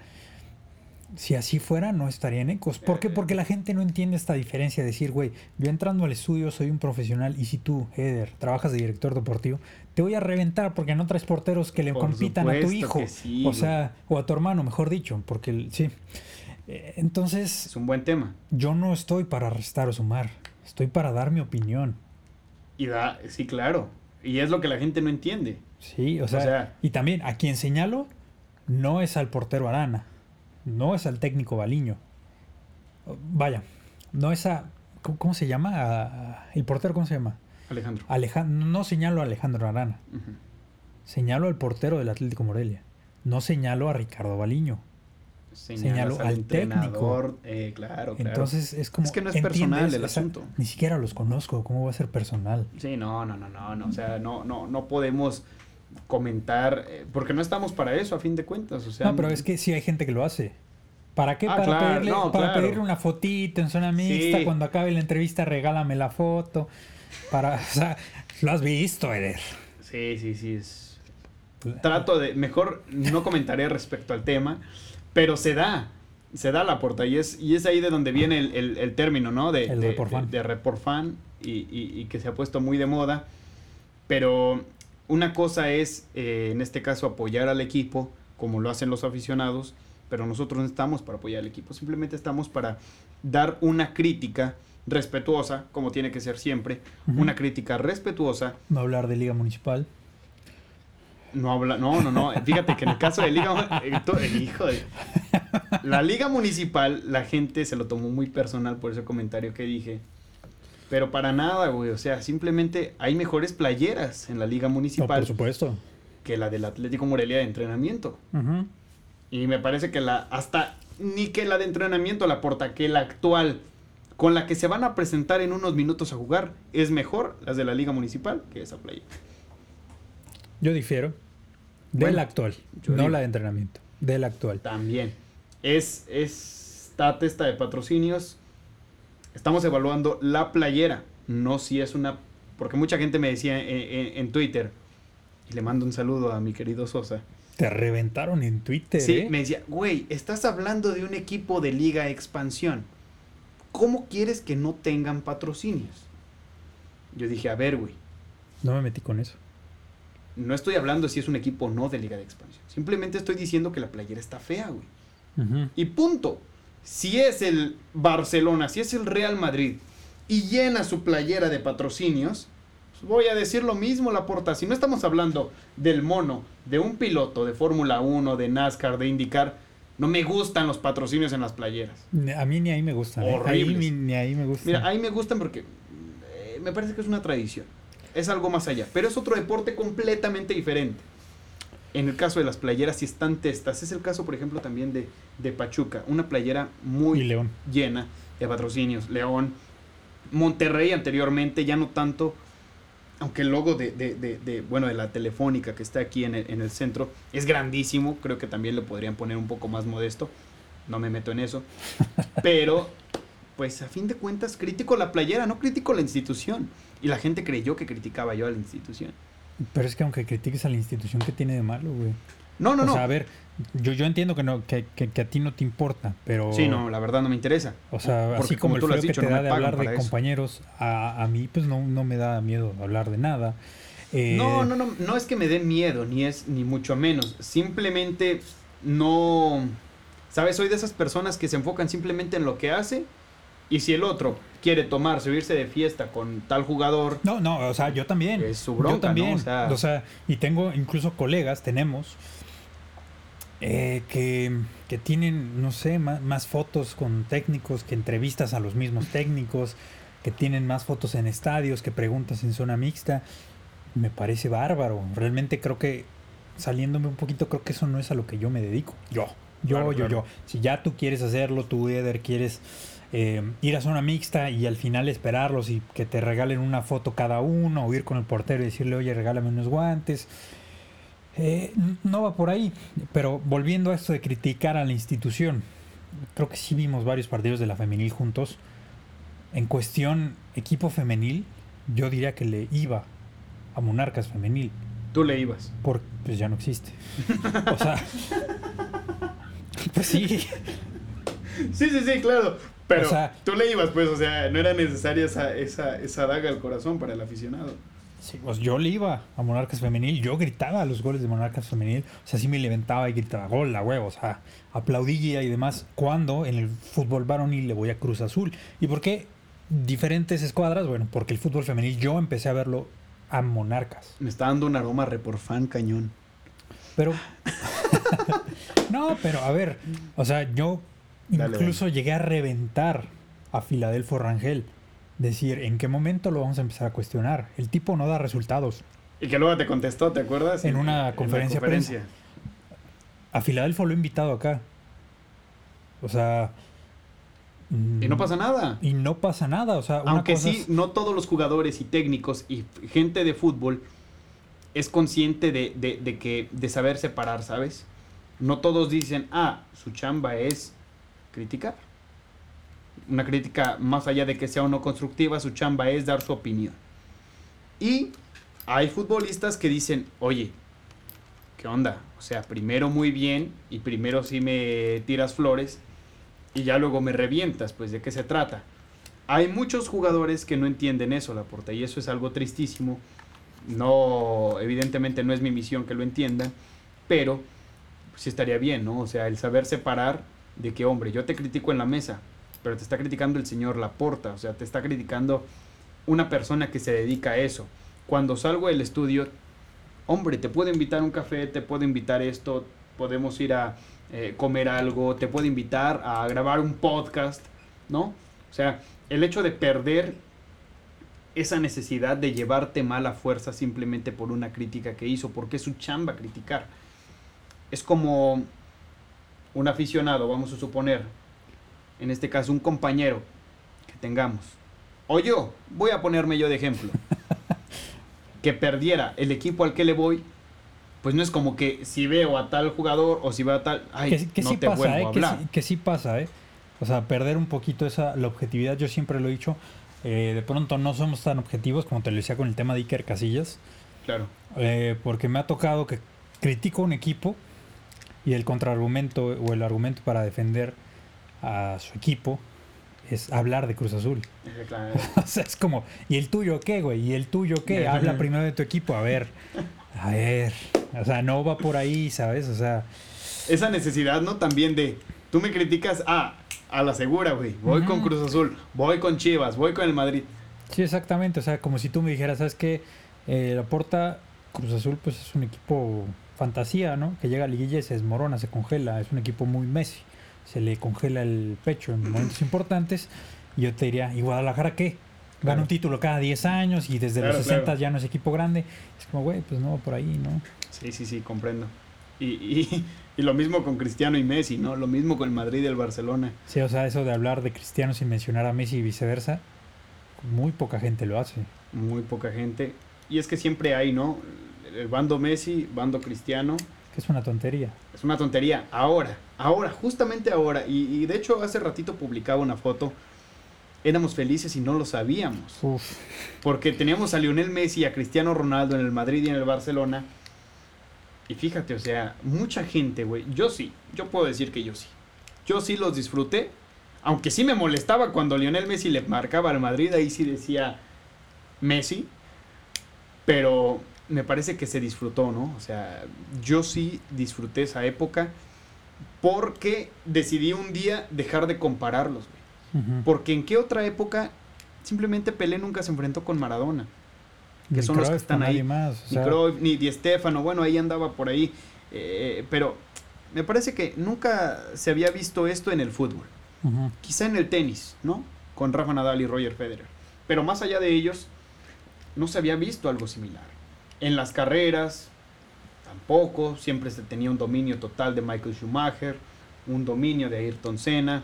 si así fuera, no estaría en Ecos. ¿Por qué? Porque la gente no entiende esta diferencia. de Decir, güey, yo entrando al estudio soy un profesional y si tú, Eder, trabajas de director deportivo, te voy a reventar porque no traes porteros que le Por compitan a tu hijo. sí, o sea, o a tu hermano, mejor dicho, porque sí. Eh, Entonces, Es un buen tema. yo no estoy para restar o sumar. Estoy para dar mi opinión. Y da, sí, claro. Y es lo que la gente no entiende. Sí, o sea, sea- y también a quien señalo no es al portero Arana, no es al técnico Baliño. Vaya, no es a ¿cómo, se llama? A- el portero cómo se llama? Alejandro. Alejandro, no señalo a Alejandro Arana, señalo al portero del Atlético Morelia. No señalo a Ricardo Baliño. Señalo al entrenador, eh, claro, claro. Entonces es como Es que no es personal el asunto. Ni siquiera los conozco, ¿cómo va a ser personal? Sí, no, no, no, no, no. O sea, no, no, no podemos comentar, eh, porque no estamos para eso, a fin de cuentas. O sea, no, pero es que sí hay gente que lo hace. ¿Para qué? Ah, para claro, pedirle, no, para claro. pedirle una fotito en zona mixta. Sí. Cuando acabe la entrevista, regálame la foto. Para, o sea, lo has visto, Eder. Sí, sí, sí. Es... Trato de, mejor no comentaré respecto al tema, pero se da, se da la puerta y es, y es ahí de donde viene el, el- el término, ¿no? De, El de, report fan. de- de report fan y, y- y que se ha puesto muy de moda. Pero una cosa es, eh, en este caso, apoyar al equipo, como lo hacen los aficionados, pero nosotros no estamos para apoyar al equipo, simplemente estamos para dar una crítica respetuosa, como tiene que ser siempre, una crítica respetuosa No hablar de Liga Municipal. no habla, no, no, no. Fíjate que en el caso de Liga, eh, to- eh, hijo de, la Liga Municipal, la gente se lo tomó muy personal por ese comentario que dije. Pero para nada, güey. O sea, simplemente hay mejores playeras en la Liga No, Municipal por supuesto. que la del Atlético Morelia de entrenamiento. Y me parece que la, hasta ni que la de entrenamiento la porta, que la actual, con la que se van a presentar en unos minutos a jugar, es mejor las de la Liga Municipal que esa playera. Yo difiero. De Bueno, la actual. No digo. la de entrenamiento. De la actual. También. Es, es esta testa de patrocinios. Estamos evaluando la playera, no si es una... Porque mucha gente me decía en, en- en Twitter, y le mando un saludo a mi querido Sosa. Te reventaron en Twitter, Sí, ¿eh? me decía, güey, estás hablando de un equipo de liga expansión. ¿Cómo quieres que no tengan patrocinios? Yo dije, a ver, güey, No me metí con eso. no estoy hablando si es un equipo o no de liga de expansión. Simplemente estoy diciendo que la playera está fea, güey. Y punto. Si es el Barcelona, si es el Real Madrid y llena su playera de patrocinios, pues voy a decir lo mismo, la porta. Si no estamos hablando del mono, de un piloto de Fórmula 1, de NASCAR, de IndyCar, no me gustan los patrocinios en las playeras. A mí ni ahí me gustan. ¿eh? Ahí Horribles. ni, ni ahí me gustan. Mira, ahí me gustan porque eh, me parece que es una tradición. Es algo más allá. Pero es otro deporte completamente diferente. En el caso de las playeras, si están testas. Es el caso, por ejemplo, también de, de Pachuca. Una playera muy León. llena de patrocinios. León, Monterrey anteriormente, ya no tanto. Aunque el logo de, de, de, de, bueno, de la telefónica que está aquí en el, en el centro es grandísimo. Creo que también le podrían poner un poco más modesto. No me meto en eso. <laughs> Pero, pues a fin de cuentas, critico la playera, no critico la institución. Y la gente creyó que criticaba yo a la institución. Pero es que aunque critiques a la institución, ¿qué tiene de malo, güey? No, no, o no. sea, a ver, yo, yo entiendo que, no, que, que, que a ti no te importa, pero... Sí, no, la verdad no me interesa. O sea, Porque así como, el tú lo has dicho, que te no da de hablar de compañeros, a, a mí pues no, no me da miedo hablar de nada. Eh, No, no, no, no es que me dé miedo, ni es, ni mucho menos. Simplemente no. ¿Sabes? Soy de esas personas que se enfocan simplemente en lo que hace. Y si el otro quiere tomarse o irse de fiesta con tal jugador, No, no, o sea, yo también. Es su bronca, yo también. ¿no? O O sea, sea- y tengo incluso colegas, tenemos, eh, que, que tienen, no sé, más, más fotos con técnicos, que entrevistas a los mismos técnicos, que tienen más fotos en estadios, que preguntas en zona mixta. Me parece bárbaro. Realmente creo que, saliéndome un poquito, creo que eso no es a lo que yo me dedico. Yo, yo, Claro, yo, claro. yo. Si ya tú quieres hacerlo, tú, Eder, quieres eh, ir a zona mixta y al final esperarlos y que te regalen una foto cada uno o ir con el portero y decirle, oye, regálame unos guantes. Eh, no va por ahí, pero volviendo a esto de criticar a la institución, creo que sí vimos varios partidos de la femenil juntos. En cuestión equipo femenil, yo diría que le iba a Monarcas femenil, tú le ibas. porque pues ya no existe. O sea, <laughs> pues sí, Sí, sí, sí, claro. Pero O sea- tú le ibas, pues, o sea, no era necesaria esa, esa, esa daga al corazón para el aficionado. Sí, pues yo le iba a Monarcas Femenil, yo gritaba los goles de Monarcas Femenil, o sea, sí me levantaba y gritaba gol, la huevo, o sea, aplaudía y demás, cuando en el fútbol varonil le voy a Cruz Azul. ¿Y por qué diferentes escuadras? Bueno, porque el fútbol femenil yo empecé a verlo a Monarcas, Me está dando un aroma reporfán cañón. pero... <laughs> no, pero a ver, o sea, yo Dale, incluso llegué a reventar a Filadelfo Rangel. Decir, ¿en qué momento lo vamos a empezar a cuestionar? El tipo no da resultados. Y que luego te contestó, ¿te acuerdas? En una la conferencia prensa. A Filadelfo lo he invitado acá. O sea. Y no pasa nada. Y no pasa nada. O sea, una Aunque cosa sí, es- no todos los jugadores y técnicos y gente de fútbol es consciente de, de- de que de saber separar, ¿sabes? No todos dicen, ah, su chamba es criticar. Una crítica, más allá de que sea o no constructiva, su chamba es dar su opinión. Y hay futbolistas que dicen, oye, ¿qué onda? O sea, primero muy bien y primero sí me tiras flores y ya luego me revientas, pues ¿de qué se trata? Hay muchos jugadores que no entienden eso, Laporta, y eso es algo tristísimo. No, evidentemente no es mi misión que lo entiendan, pero sí estaría bien, ¿no? O sea, el saber separar de que, hombre, yo te critico en la mesa, pero te está criticando el señor Laporta, o sea, te está criticando una persona que se dedica a eso. Cuando salgo del estudio, hombre, te puedo invitar un café, te puedo invitar esto, podemos ir a eh, comer algo, te puedo invitar a grabar un podcast, ¿no? O sea, el hecho de perder esa necesidad de llevarte mal a fuerza simplemente por una crítica que hizo, porque es su chamba criticar. Es como un aficionado, vamos a suponer, en este caso un compañero que tengamos, o yo, voy a ponerme yo de ejemplo, <laughs> que perdiera el equipo al que le voy, pues no es como que si veo a tal jugador o si veo a tal, ay, que, que no sí te pasa, vuelvo ¿eh? a Que hablar. sí, que sí pasa, ¿eh? O sea, perder un poquito esa la objetividad, yo siempre lo he dicho. eh, de pronto no somos tan objetivos como te lo decía con el tema de Iker Casillas. Claro. Eh, porque me ha tocado que critico un equipo y el contraargumento o el argumento para defender a su equipo es hablar de Cruz Azul. <laughs> O sea, es como, ¿y el tuyo qué, güey? ¿Y el tuyo qué? <laughs> Habla primero de tu equipo, a ver. A ver. O sea, no va por ahí, ¿sabes? O sea, Esa necesidad, ¿no? También de, tú me criticas, ah, a la segura, güey. Voy con. Cruz Azul, voy con Chivas, voy con el Madrid. sí, exactamente. O sea, como si tú me dijeras, ¿sabes qué? Eh, la Porta Cruz Azul, pues es un equipo fantasía, ¿no? Que llega a liguilla y se desmorona, se congela. Es un equipo muy Messi. Se le congela el pecho en momentos importantes. Y yo te diría, ¿y Guadalajara qué? Gana Claro. un título cada 10 años y desde Claro, los 60 claro. ya no es equipo grande. Es como, güey, pues no va por ahí, ¿no? Sí, sí, sí, comprendo. Y, y, y lo mismo con Cristiano y Messi, ¿no? Lo mismo con el Madrid y el Barcelona. Sí, o sea, eso de hablar de Cristiano sin mencionar a Messi y viceversa, muy poca gente lo hace. Muy poca gente. Y es que siempre hay, ¿no? El bando Messi, bando Cristiano. Que es una tontería. Es una tontería. Ahora, ahora, justamente ahora. Y, y de hecho hace ratito publicaba una foto. Éramos felices y no lo sabíamos. Uf, Porque teníamos a Lionel Messi y a Cristiano Ronaldo en el Madrid y en el Barcelona. Y fíjate, o sea, mucha gente, güey. Yo sí, yo puedo decir que yo sí. Yo sí los disfruté. Aunque sí me molestaba cuando Lionel Messi le marcaba al Madrid, ahí sí decía Messi. Pero me parece que se disfrutó, ¿no? O sea, yo sí disfruté esa época porque decidí un día dejar de compararlos, güey. Porque en qué otra época simplemente Pelé nunca se enfrentó con Maradona. que Ni son los que están ahí. Más, o Ni Cruyff, ni Di Stéfano, bueno, ahí andaba por ahí. eh, pero me parece que nunca se había visto esto en el fútbol. Quizá en el tenis, ¿no? Con Rafa Nadal y Roger Federer. Pero más allá de ellos, no se había visto algo similar. En las carreras, tampoco. Siempre se tenía un dominio total de Michael Schumacher, un dominio de Ayrton Senna.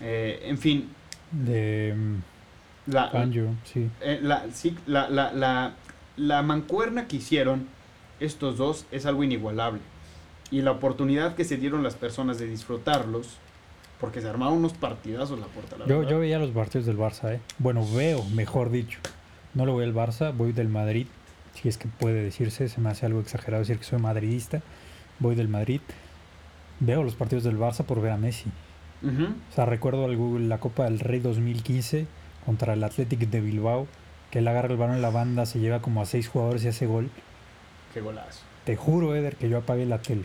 eh, en fin, De mm, la, Fangio, sí. eh, la, sí, la, la, la, la mancuerna que hicieron estos dos es algo inigualable. Y la oportunidad que se dieron las personas de disfrutarlos, porque se armaron unos partidazos la puerta, la Yo, verdad. yo veía los partidos del Barça, ¿eh? Bueno, veo, mejor dicho. No lo voy al Barça, voy del Madrid. Si es que puede decirse, se me hace algo exagerado decir que soy madridista. Voy del Madrid. Veo los partidos del Barça por ver a Messi. O sea, recuerdo la Copa del Rey 2015 contra el Athletic de Bilbao, que él agarra el balón en la banda, se lleva como a seis jugadores y hace gol. Qué golazo. Te juro, Eder, que yo apagué la tele.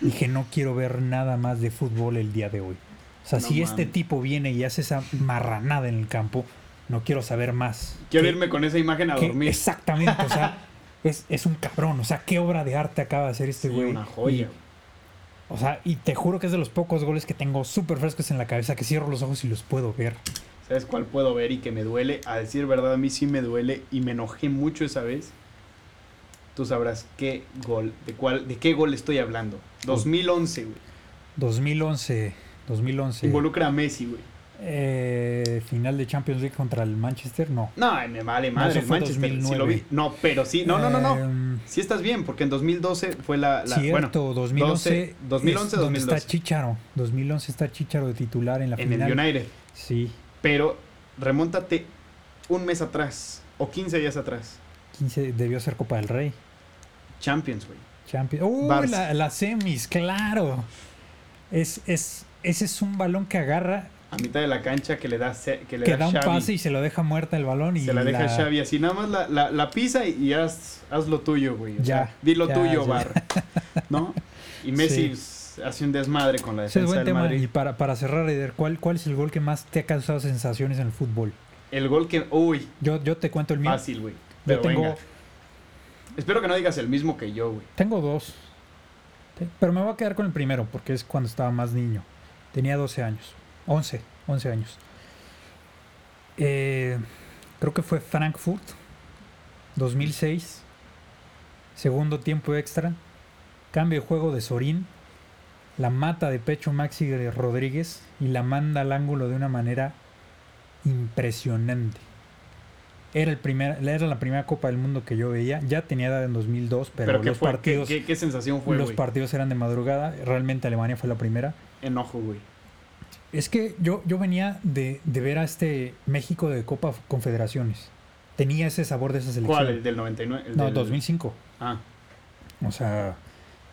Dije, no quiero ver nada más de fútbol el día de hoy. O sea, No si este tipo viene y hace esa marranada en el campo, no quiero saber más. Quiero ¿Qué- irme con esa imagen a dormir. Exactamente, o sea, <laughs> es, es un cabrón. O sea, qué obra de arte acaba de hacer este Sí, güey. una joya. Y- o sea, y te juro que es de los pocos goles que tengo súper frescos en la cabeza, que cierro los ojos y los puedo ver. ¿Sabes cuál puedo ver y que me duele? A decir verdad, a mí sí me duele y me enojé mucho esa vez. Tú sabrás qué gol, de cuál, de qué gol estoy hablando. 2011, güey. 2011, 2011. Involucra a Messi, güey. Eh, final de Champions League contra el Manchester, no. No, me vale No, madre eso el Manchester. sí 2009. lo vi. No, pero sí. No, no, no, no. Em, Sí estás bien, porque en 2012 fue la... la Cierto, bueno, 2011. 12, 2011, es donde 2012. está Chicharo. 2011 está Chicharo de titular en la en final. el United. Sí, Pero remóntate un mes atrás o 15 días atrás. 15 debió ser Copa del Rey. Champions, güey. Champions. ¡Uh! La, la semis, claro. Es, es, ese es un balón que agarra, A mitad de la cancha que le da, que le que da, da un Xavi. pase y se lo deja muerta el balón. Y se la deja la- Xavi así. Nada más la, la, la pisa y, haz, haz lo tuyo, güey. O Ya, sea, di lo ya, tuyo, ya. Bar. ¿No? Y <laughs> Messi Sí. hace un desmadre con la Ese es defensa buen del tema. Madrid. Y para, para cerrar, Eder, ¿cuál, ¿cuál es el gol que más te ha causado sensaciones en el fútbol? El gol que... Uy, Yo, yo te cuento el mío. fácil, güey. Yo Pero tengo, venga. Espero que no digas el mismo que yo, güey. tengo dos. Pero me voy a quedar con el primero porque es cuando estaba más niño. Tenía 12 años. 11, 11 años. Eh, creo que fue Frankfurt, 2006. Segundo tiempo extra. Cambio de juego de Sorín. La mata de pecho Maxi Rodríguez y la manda al ángulo de una manera impresionante. Era, el primer, era la primera Copa del Mundo que yo veía. Ya tenía edad en 2002, pero, Pero, ¿qué los partidos, qué, qué sensación fue, los partidos eran de madrugada. Realmente Alemania fue la primera. Enojo, güey. Es que yo, yo venía de, de ver a este México de Copa Confederaciones. Tenía ese sabor de esa selección. ¿Cuál? ¿El del 99? El No, del- 2005. Ah, O sea,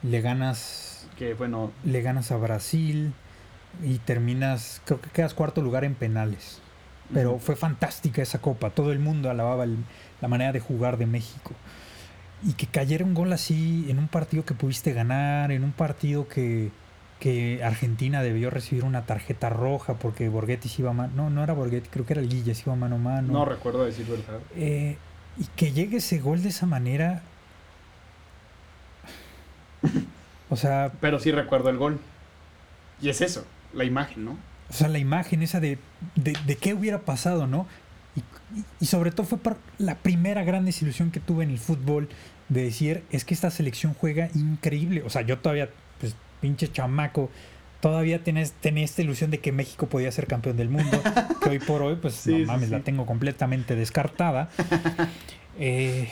le ganas, que bueno, le ganas a Brasil y terminas, creo que quedas cuarto lugar en penales. Pero fue fantástica esa copa. Todo el mundo alababa el- la manera de jugar de México. Y que cayera un gol así en un partido que pudiste ganar, en un partido que, que Argentina debió recibir una tarjeta roja porque Borghetti se iba a mano. No, no era Borghetti, creo que era el Guille, se iba mano a mano. no recuerdo decir verdad. Eh, y que llegue ese gol de esa manera. O sea, Pero sí recuerdo el gol. Y es eso, la imagen, ¿no? o sea, la imagen esa de, de, de qué hubiera pasado, ¿no? Y, y- sobre todo fue par- la primera gran desilusión que tuve en el fútbol. de decir, es que esta selección juega increíble. O sea, yo todavía, pinche chamaco, todavía tenés, esta ilusión de que México podía ser campeón del mundo, que hoy por hoy, pues, <laughs> Sí, no mames, sí. la tengo completamente descartada. <laughs> Eh,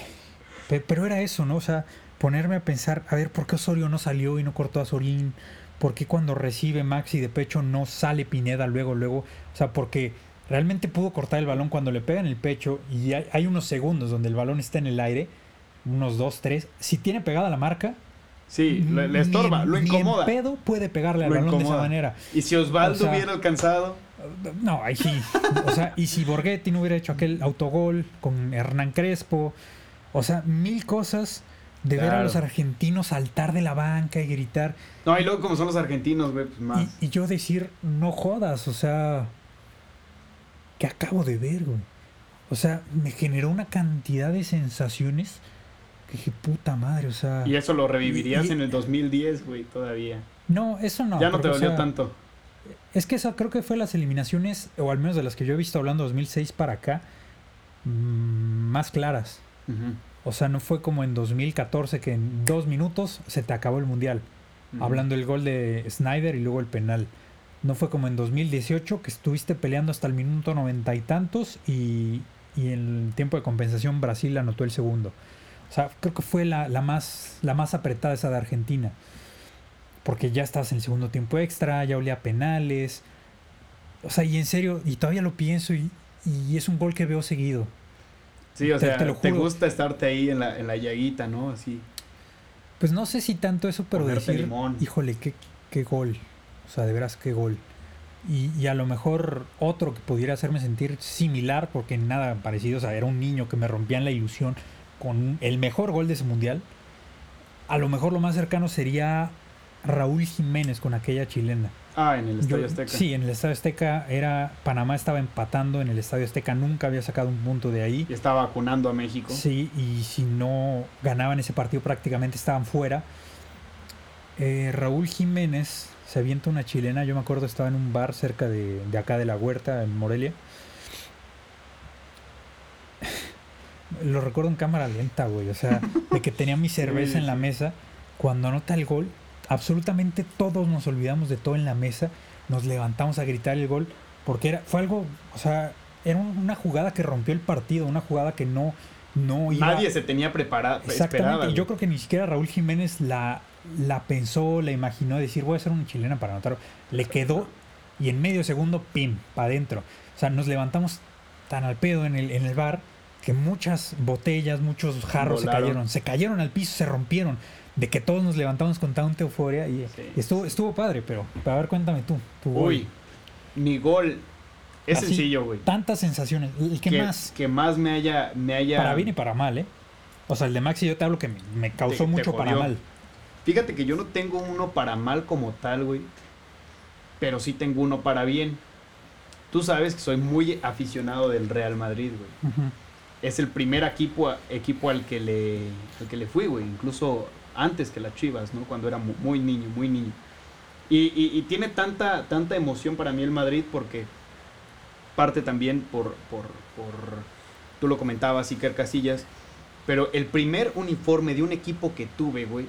pe- pero era eso, ¿no? O sea, ponerme a pensar, a ver, ¿por qué Osorio no salió y no cortó a Sorín? ¿Por qué cuando recibe Maxi de pecho no sale Pineda luego, luego? O sea, porque realmente pudo cortar el balón cuando le pega en el pecho y hay, hay unos segundos donde el balón está en el aire, unos dos, tres. Si tiene pegada la marca, Sí, le, le ni estorba, lo ni en incomoda. pedo puede pegarle al Lo balón de esa manera. Y si Osvaldo O sea- hubiera alcanzado. No, ahí sí. O sea, y si Borghetti no hubiera hecho aquel autogol con Hernán Crespo. O sea, mil cosas de ver a los argentinos saltar de la banca y gritar. No, y luego como son los argentinos, güey, pues más. Y, y yo decir, no jodas, o sea, que acabo de ver, güey. O sea, me generó una cantidad de sensaciones que dije, puta madre, o sea... Y eso lo revivirías Y- en el 2010, güey, todavía. No, eso no. ya no te o dolió sea, tanto. Es que esa creo que fue las eliminaciones, o al menos de las que yo he visto hablando 2006 para acá, mm, más claras. O sea, no fue como en 2014 que en dos minutos se te acabó el mundial. Hablando del gol de Snyder y luego el penal. No fue como en 2018 que estuviste peleando hasta el minuto noventa y tantos y, y en el tiempo de compensación Brasil anotó el segundo. O sea, creo que fue la, la más, la más apretada esa de Argentina. Porque ya estabas en el segundo tiempo extra, ya olía a penales. O sea, y en serio, y todavía lo pienso y, y es un gol que veo seguido. Sí, o te- sea, te gusta estarte ahí en la, en la llaguita, ¿no? Así. Pues no sé si tanto eso, pero Ponerte decir, limón. híjole, qué, qué gol. O sea, de veras, qué gol. Y, y a lo mejor otro que pudiera hacerme sentir similar, porque nada parecido, o sea, era un niño que me rompían la ilusión con el mejor gol de ese mundial. A lo mejor lo más cercano sería Raúl Jiménez con aquella chilena. Ah, en el Estadio Yo- Azteca. Sí, en el Estadio Azteca era Panamá estaba empatando en el Estadio Azteca, nunca había sacado un punto de ahí. Y estaba vacunando a México. Sí, y si no ganaban ese partido prácticamente estaban fuera. Eh, Raúl Jiménez se avienta una chilena, yo me acuerdo estaba en un bar cerca de, de acá de la huerta, en Morelia. Lo recuerdo en cámara lenta, güey, o sea, de que tenía mi <laughs> cerveza en la mesa. Cuando anota el gol, absolutamente todos nos olvidamos de todo en la mesa, nos levantamos a gritar el gol, porque era, fue algo, o sea, era un- una jugada que rompió el partido, una jugada que no, no iba... Nadie se tenía preparado. Exactamente, esperaba, y yo creo que ni siquiera Raúl Jiménez la, la pensó, la imaginó, decir voy a hacer una chilena para anotar. Le quedó y en medio segundo, pim, para adentro. O sea, nos levantamos tan al pedo en el, en el bar que muchas botellas, muchos jarros se cayeron, se cayeron al piso, se rompieron. De que todos nos levantamos con tanta euforia y, Sí. estuvo, estuvo padre, pero, pero a ver, cuéntame tú. tu gol. Uy, mi gol es Así, sencillo, güey. Tantas sensaciones. El que que más, que más me haya, me haya. para bien y para mal, ¿eh? O sea, el de Maxi yo te hablo que me, causó Te- te mucho para mal. Fíjate que yo no tengo uno para mal como tal, güey. Pero sí tengo uno para bien. Tú sabes que soy muy aficionado del Real Madrid, güey. Ujú. Es el primer equipo, equipo al que le, al que le fui, güey. Incluso antes que las Chivas, ¿no? Cuando era mu- muy niño, muy niño. Y, y- y tiene tanta, tanta emoción para mí el Madrid porque parte también por, por, por tú lo comentabas, Iker Casillas, pero el primer uniforme de un equipo que tuve, güey,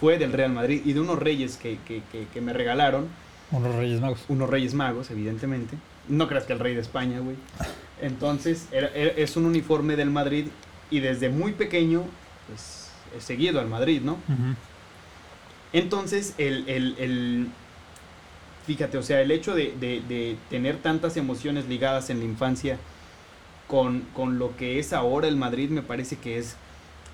fue del Real Madrid y de unos reyes que, que, que, que me regalaron, Unos Reyes Magos. unos reyes magos, evidentemente. No creas que el rey de España, güey. Entonces, era- era- es un uniforme del Madrid y desde muy pequeño, pues, he seguido al Madrid, ¿no? Entonces, el, el- el- fíjate, o sea, el hecho de, de- de tener tantas emociones ligadas en la infancia con, con lo que es ahora el Madrid, me parece que es,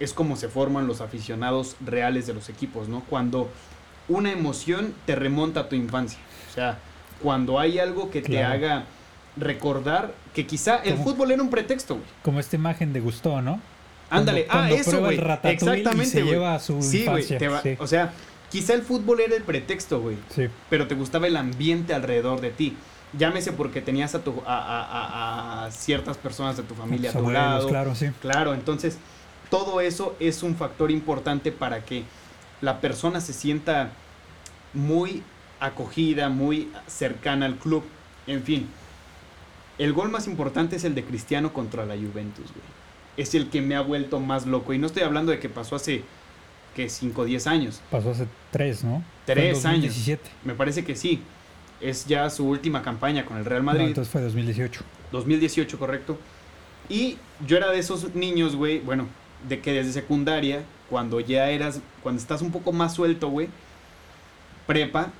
es como se forman los aficionados reales de los equipos, ¿no? Cuando una emoción te remonta a tu infancia. O sea, cuando hay algo que te Claro. haga recordar que quizá el Como- fútbol era un pretexto, güey. Como esta imagen de Gusto, ¿no? Ándale, ah, eso, güey. y Exactamente, se lleva a su Sí, güey. sí. O sea, quizá el fútbol era el pretexto, güey. Sí. Pero te gustaba el ambiente alrededor de ti. Llámese porque tenías a, tu, a, a- a- a ciertas personas de tu familia a tu abuelos, lado. claro, sí. Claro, entonces todo eso es un factor importante para que la persona se sienta muy acogida, muy cercana al club. En fin, el gol más importante es el de Cristiano contra la Juventus, güey. es el que me ha vuelto más loco. Y no estoy hablando de que pasó hace, que 5 o 10 años. Pasó hace 3, ¿no? Fue en Tres 2017. Me parece que sí. Es ya su última campaña con el Real Madrid. entonces fue 2018. 2018, correcto. Y yo era de esos niños, güey, bueno, de que desde secundaria, cuando ya eras, cuando estás un poco más suelto, güey, prepa,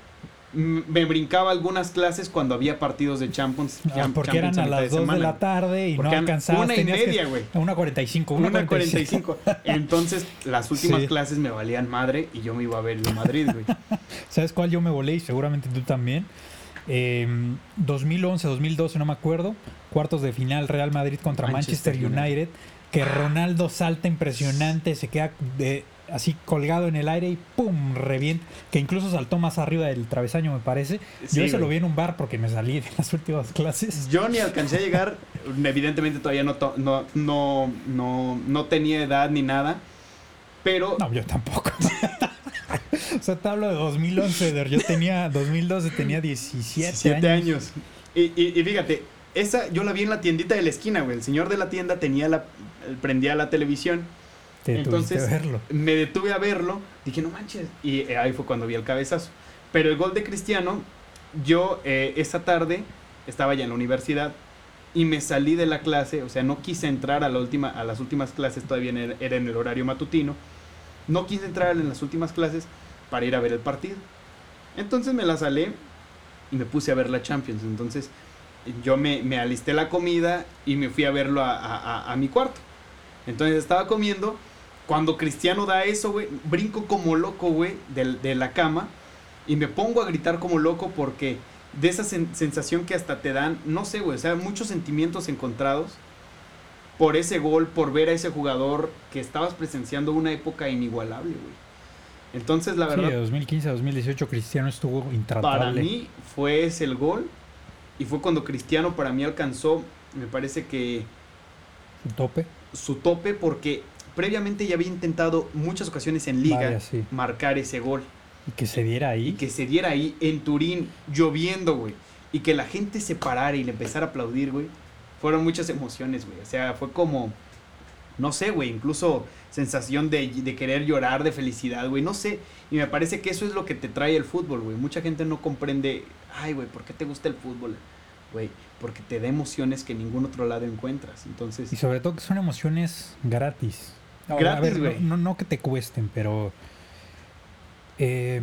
me brincaba algunas clases cuando había partidos de Champions. Ah, porque Champions eran a las de 2 de la tarde y Porque no alcanzabas. una y media, güey. A <laughs> 1.45. Una 1.45. 45. <laughs> Entonces, las últimas Sí. clases me valían madre y yo me iba a ver el Madrid, güey. <laughs> ¿Sabes cuál yo me volé? Y seguramente tú también. Eh, 2011, 2012, no me acuerdo. Cuartos de final Real Madrid contra Manchester, Manchester United. United. Que Ronaldo salta impresionante, se queda de- así colgado en el aire y ¡pum! revienta. Que incluso saltó más arriba del travesaño, me parece. Sí, yo eso lo vi en un bar porque me salí de las últimas clases. Yo ni alcancé a llegar, evidentemente todavía no, to- no, no, no, no tenía edad ni nada, pero No, yo tampoco. <laughs> o sea, te hablo de 2011, Eder. yo tenía, 2012 tenía 17, 17 años. años. Y, y- y fíjate, esa yo la vi en la tiendita de la esquina, güey. El señor de la tienda tenía la, prendía la televisión. Te Entonces, verlo. me detuve a verlo. Dije, no manches. Y eh, ahí fue cuando vi el cabezazo. Pero el gol de Cristiano, yo eh, esa tarde estaba ya en la universidad y me salí de la clase. O sea, no quise entrar a, la última, a las últimas clases, todavía era- era en el horario matutino. No quise entrar en las últimas clases para ir a ver el partido. Entonces me la salé y me puse a ver la Champions. Entonces yo me, me alisté la comida y me fui a verlo a, a- a- a mi cuarto. Entonces estaba comiendo. Cuando Cristiano da eso, güey, brinco como loco, güey, del- de, la cama. Y me pongo a gritar como loco porque de esa sen- sensación que hasta te dan, no sé, güey, o sea, muchos sentimientos encontrados por ese gol, por ver a ese jugador que estabas presenciando una época inigualable, güey. Entonces, la Sí, verdad, de 2015 a 2018 Cristiano estuvo para intratable. mí fue ese el gol. Y fue cuando Cristiano para mí alcanzó, me parece que Su tope. su tope porque previamente ya había intentado muchas ocasiones en liga sí. marcar ese gol. Y que se diera ahí. Y que se diera ahí en Turín, lloviendo, güey. Y que la gente se parara y le empezara a aplaudir, güey. Fueron muchas emociones, güey. O sea, fue como, no sé, güey, incluso sensación de, de querer llorar, de felicidad, güey. No sé. Y me parece que eso es lo que te trae el fútbol, güey. Mucha gente no comprende, ay, güey, ¿por qué te gusta el fútbol? Güey, porque te da emociones que en ningún otro lado encuentras. Entonces, Y sobre todo que son emociones gratis. No, Gratis, a ver, güey. no, no que te cuesten, pero eh,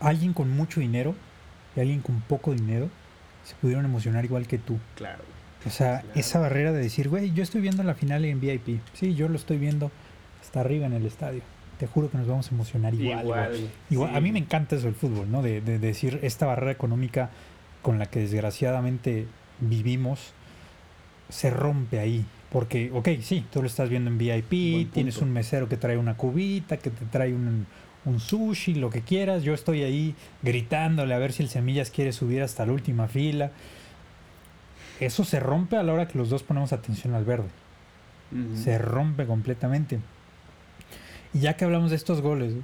alguien con mucho dinero y alguien con poco dinero se pudieron emocionar igual que tú. claro. O sea, Claro. esa barrera de decir, güey, yo estoy viendo la final en VIP. Sí, yo lo estoy viendo hasta arriba en el estadio. Te juro que nos vamos a emocionar igual. Igual, güey. güey. Igual, Sí. A mí me encanta eso el fútbol, ¿no? De, de decir esta barrera económica con la que desgraciadamente vivimos se rompe ahí. Porque, ok, sí, tú lo estás viendo en VIP, tienes un mesero que trae una cubita, que te trae un, un sushi, lo que quieras. Yo estoy ahí gritándole a ver si el Semillas quiere subir hasta la última fila. Eso se rompe a la hora que los dos ponemos atención al verde se rompe completamente. Y ya que hablamos de estos goles,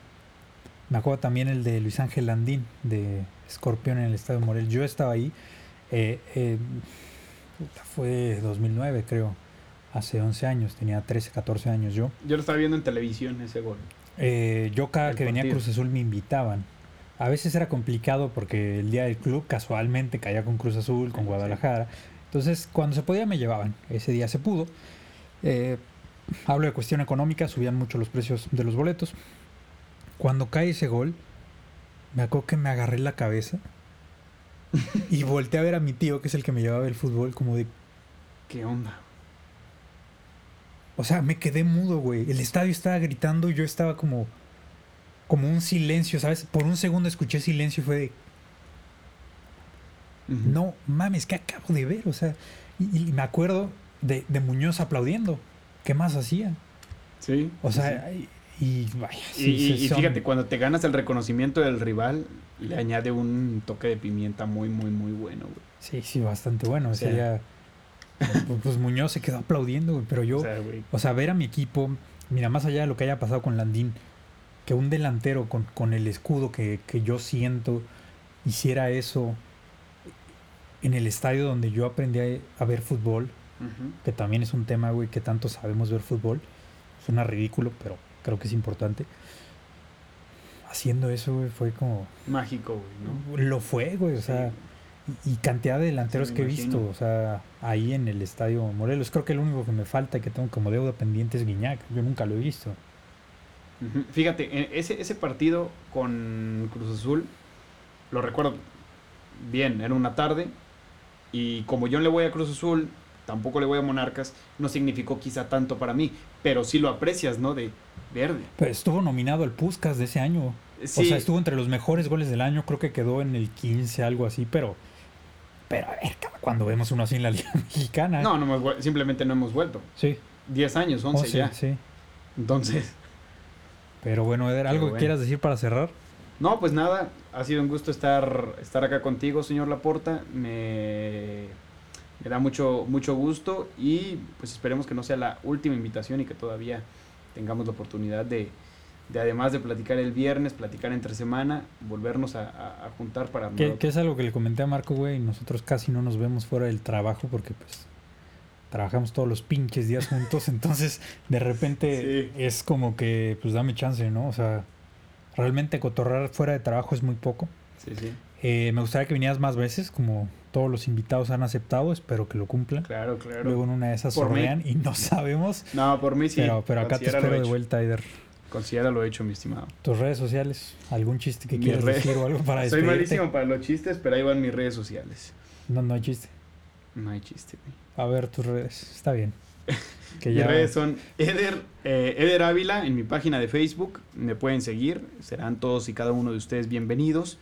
me acuerdo también el de Luis Ángel Landín, de Escorpión en el Estadio Morel. Yo estaba ahí, eh, eh, fue 2009 creo, hace 11 años, tenía 13, 14 años yo. Yo lo estaba viendo en televisión ese gol. Eh, yo cada El que venía a. Cruz Azul me invitaban. A veces era complicado porque el día del club casualmente caía con Cruz Azul, con. Guadalajara. Entonces, cuando se podía me llevaban. Ese día se pudo. Eh, hablo de cuestión económica, subían mucho los precios de los boletos. Cuando cae ese gol, me acuerdo que me agarré la cabeza y volteé a ver a mi tío, que es el que me llevaba el fútbol, como de, ¿Qué onda? O sea, me quedé mudo, güey. El estadio estaba gritando y yo estaba como. Como un silencio, ¿sabes? Por un segundo escuché silencio y fue de. No mames, ¿qué acabo de ver? O sea, y, y me acuerdo de, de Muñoz aplaudiendo. ¿Qué más hacía? Sí. O sí, sea, y, y vaya. sí. y, sí, y son- fíjate, cuando te ganas el reconocimiento del rival, le añade un toque de pimienta muy, muy, muy bueno, güey. Sí, sí, bastante bueno. O sea- ya- pues, pues Muñoz se quedó aplaudiendo, güey. Pero yo. O sea, güey. O sea, ver a mi equipo, mira, más allá de lo que haya pasado con Landín, que un delantero con, con el escudo que, que yo siento hiciera eso en el estadio donde yo aprendí a, a ver fútbol, que también es un tema, güey, que tanto sabemos ver fútbol. Suena ridículo, pero creo que es importante. Haciendo eso, güey, fue como... Mágico, güey, ¿no? Lo fue, güey, o sea... Y, cantidad de delanteros que he visto, o sea, ahí en el estadio Morelos. Creo que el único que me falta y que tengo como deuda pendiente es Guiñac. Yo nunca lo he visto. Fíjate, ese, ese partido con Cruz Azul, lo recuerdo bien, era una tarde. Y como yo no le voy a Cruz Azul, tampoco le voy a Monarcas, no significó quizá tanto para mí. Pero sí lo aprecias, ¿no? De verde. Pero estuvo nominado al Puskas de ese año. O sea, estuvo entre los mejores goles del año. Creo que quedó en el 15, algo así. Pero pero a ver, cuando vemos uno así en la Liga <laughs> Mexicana. No, no simplemente no hemos vuelto. Sí. 10 años, 11 ya. Sí. Entonces. Pero bueno, Eder, ¿algo que quieras decir para cerrar? No, pues nada, ha sido un gusto estar, estar acá contigo, señor Laporta. Me, me da mucho, mucho gusto y pues esperemos que no sea la última invitación y que todavía tengamos la oportunidad de, de además de platicar el viernes, platicar entre semana, volvernos a, juntar para... Que, es algo que le comenté a Marco, güey, nosotros casi no nos vemos fuera del trabajo porque pues trabajamos todos los pinches días juntos, <laughs> entonces de repente es como que pues dame chance, ¿no? O sea, realmente cotorrar fuera de trabajo es muy poco. Sí, sí. Eh, me gustaría que vinieras más veces, como todos los invitados han aceptado, espero que lo cumplan. Claro, claro. Luego en una de esas sorrean y no sabemos. No, por mí sí. Pero, pero acá te espero de vuelta, Aider. Considera lo hecho, mi estimado. ¿Tus redes sociales? ¿Algún chiste que quieras decir o algo para? <laughs> Soy malísimo para los chistes, pero ahí van mis redes sociales. No, no hay chiste. No hay chiste, A ver, tus redes. Está bien. <laughs> Que Mis redes son Eder, eh, Eder Ávila en mi página de Facebook. Me pueden seguir. Serán todos y cada uno de ustedes bienvenidos.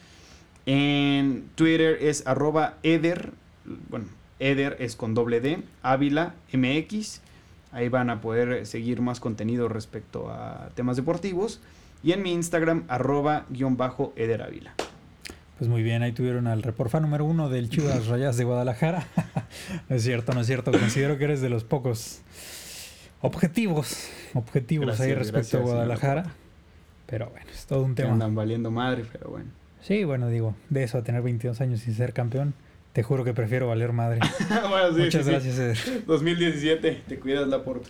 En Twitter es arroba Eder. Bueno, Eder es con doble D. Ávila MX. Ahí van a poder seguir más contenido respecto a temas deportivos. Y en mi Instagram, arroba guion bajo Eder Ávila. Pues muy bien, ahí tuvieron al reporfa número uno del Chivas <laughs> Rayas de Guadalajara. <laughs> no es cierto, no es cierto. Considero que eres de los pocos objetivos, objetivos ahí respecto a Guadalajara. Pero bueno, es todo un tema. Andan valiendo madre, pero bueno. Sí, bueno, digo, de eso a tener 22 años sin ser campeón, te juro que prefiero valer madre. <laughs> Muchas gracias, Eder. <laughs> 2017, te cuidas la porta.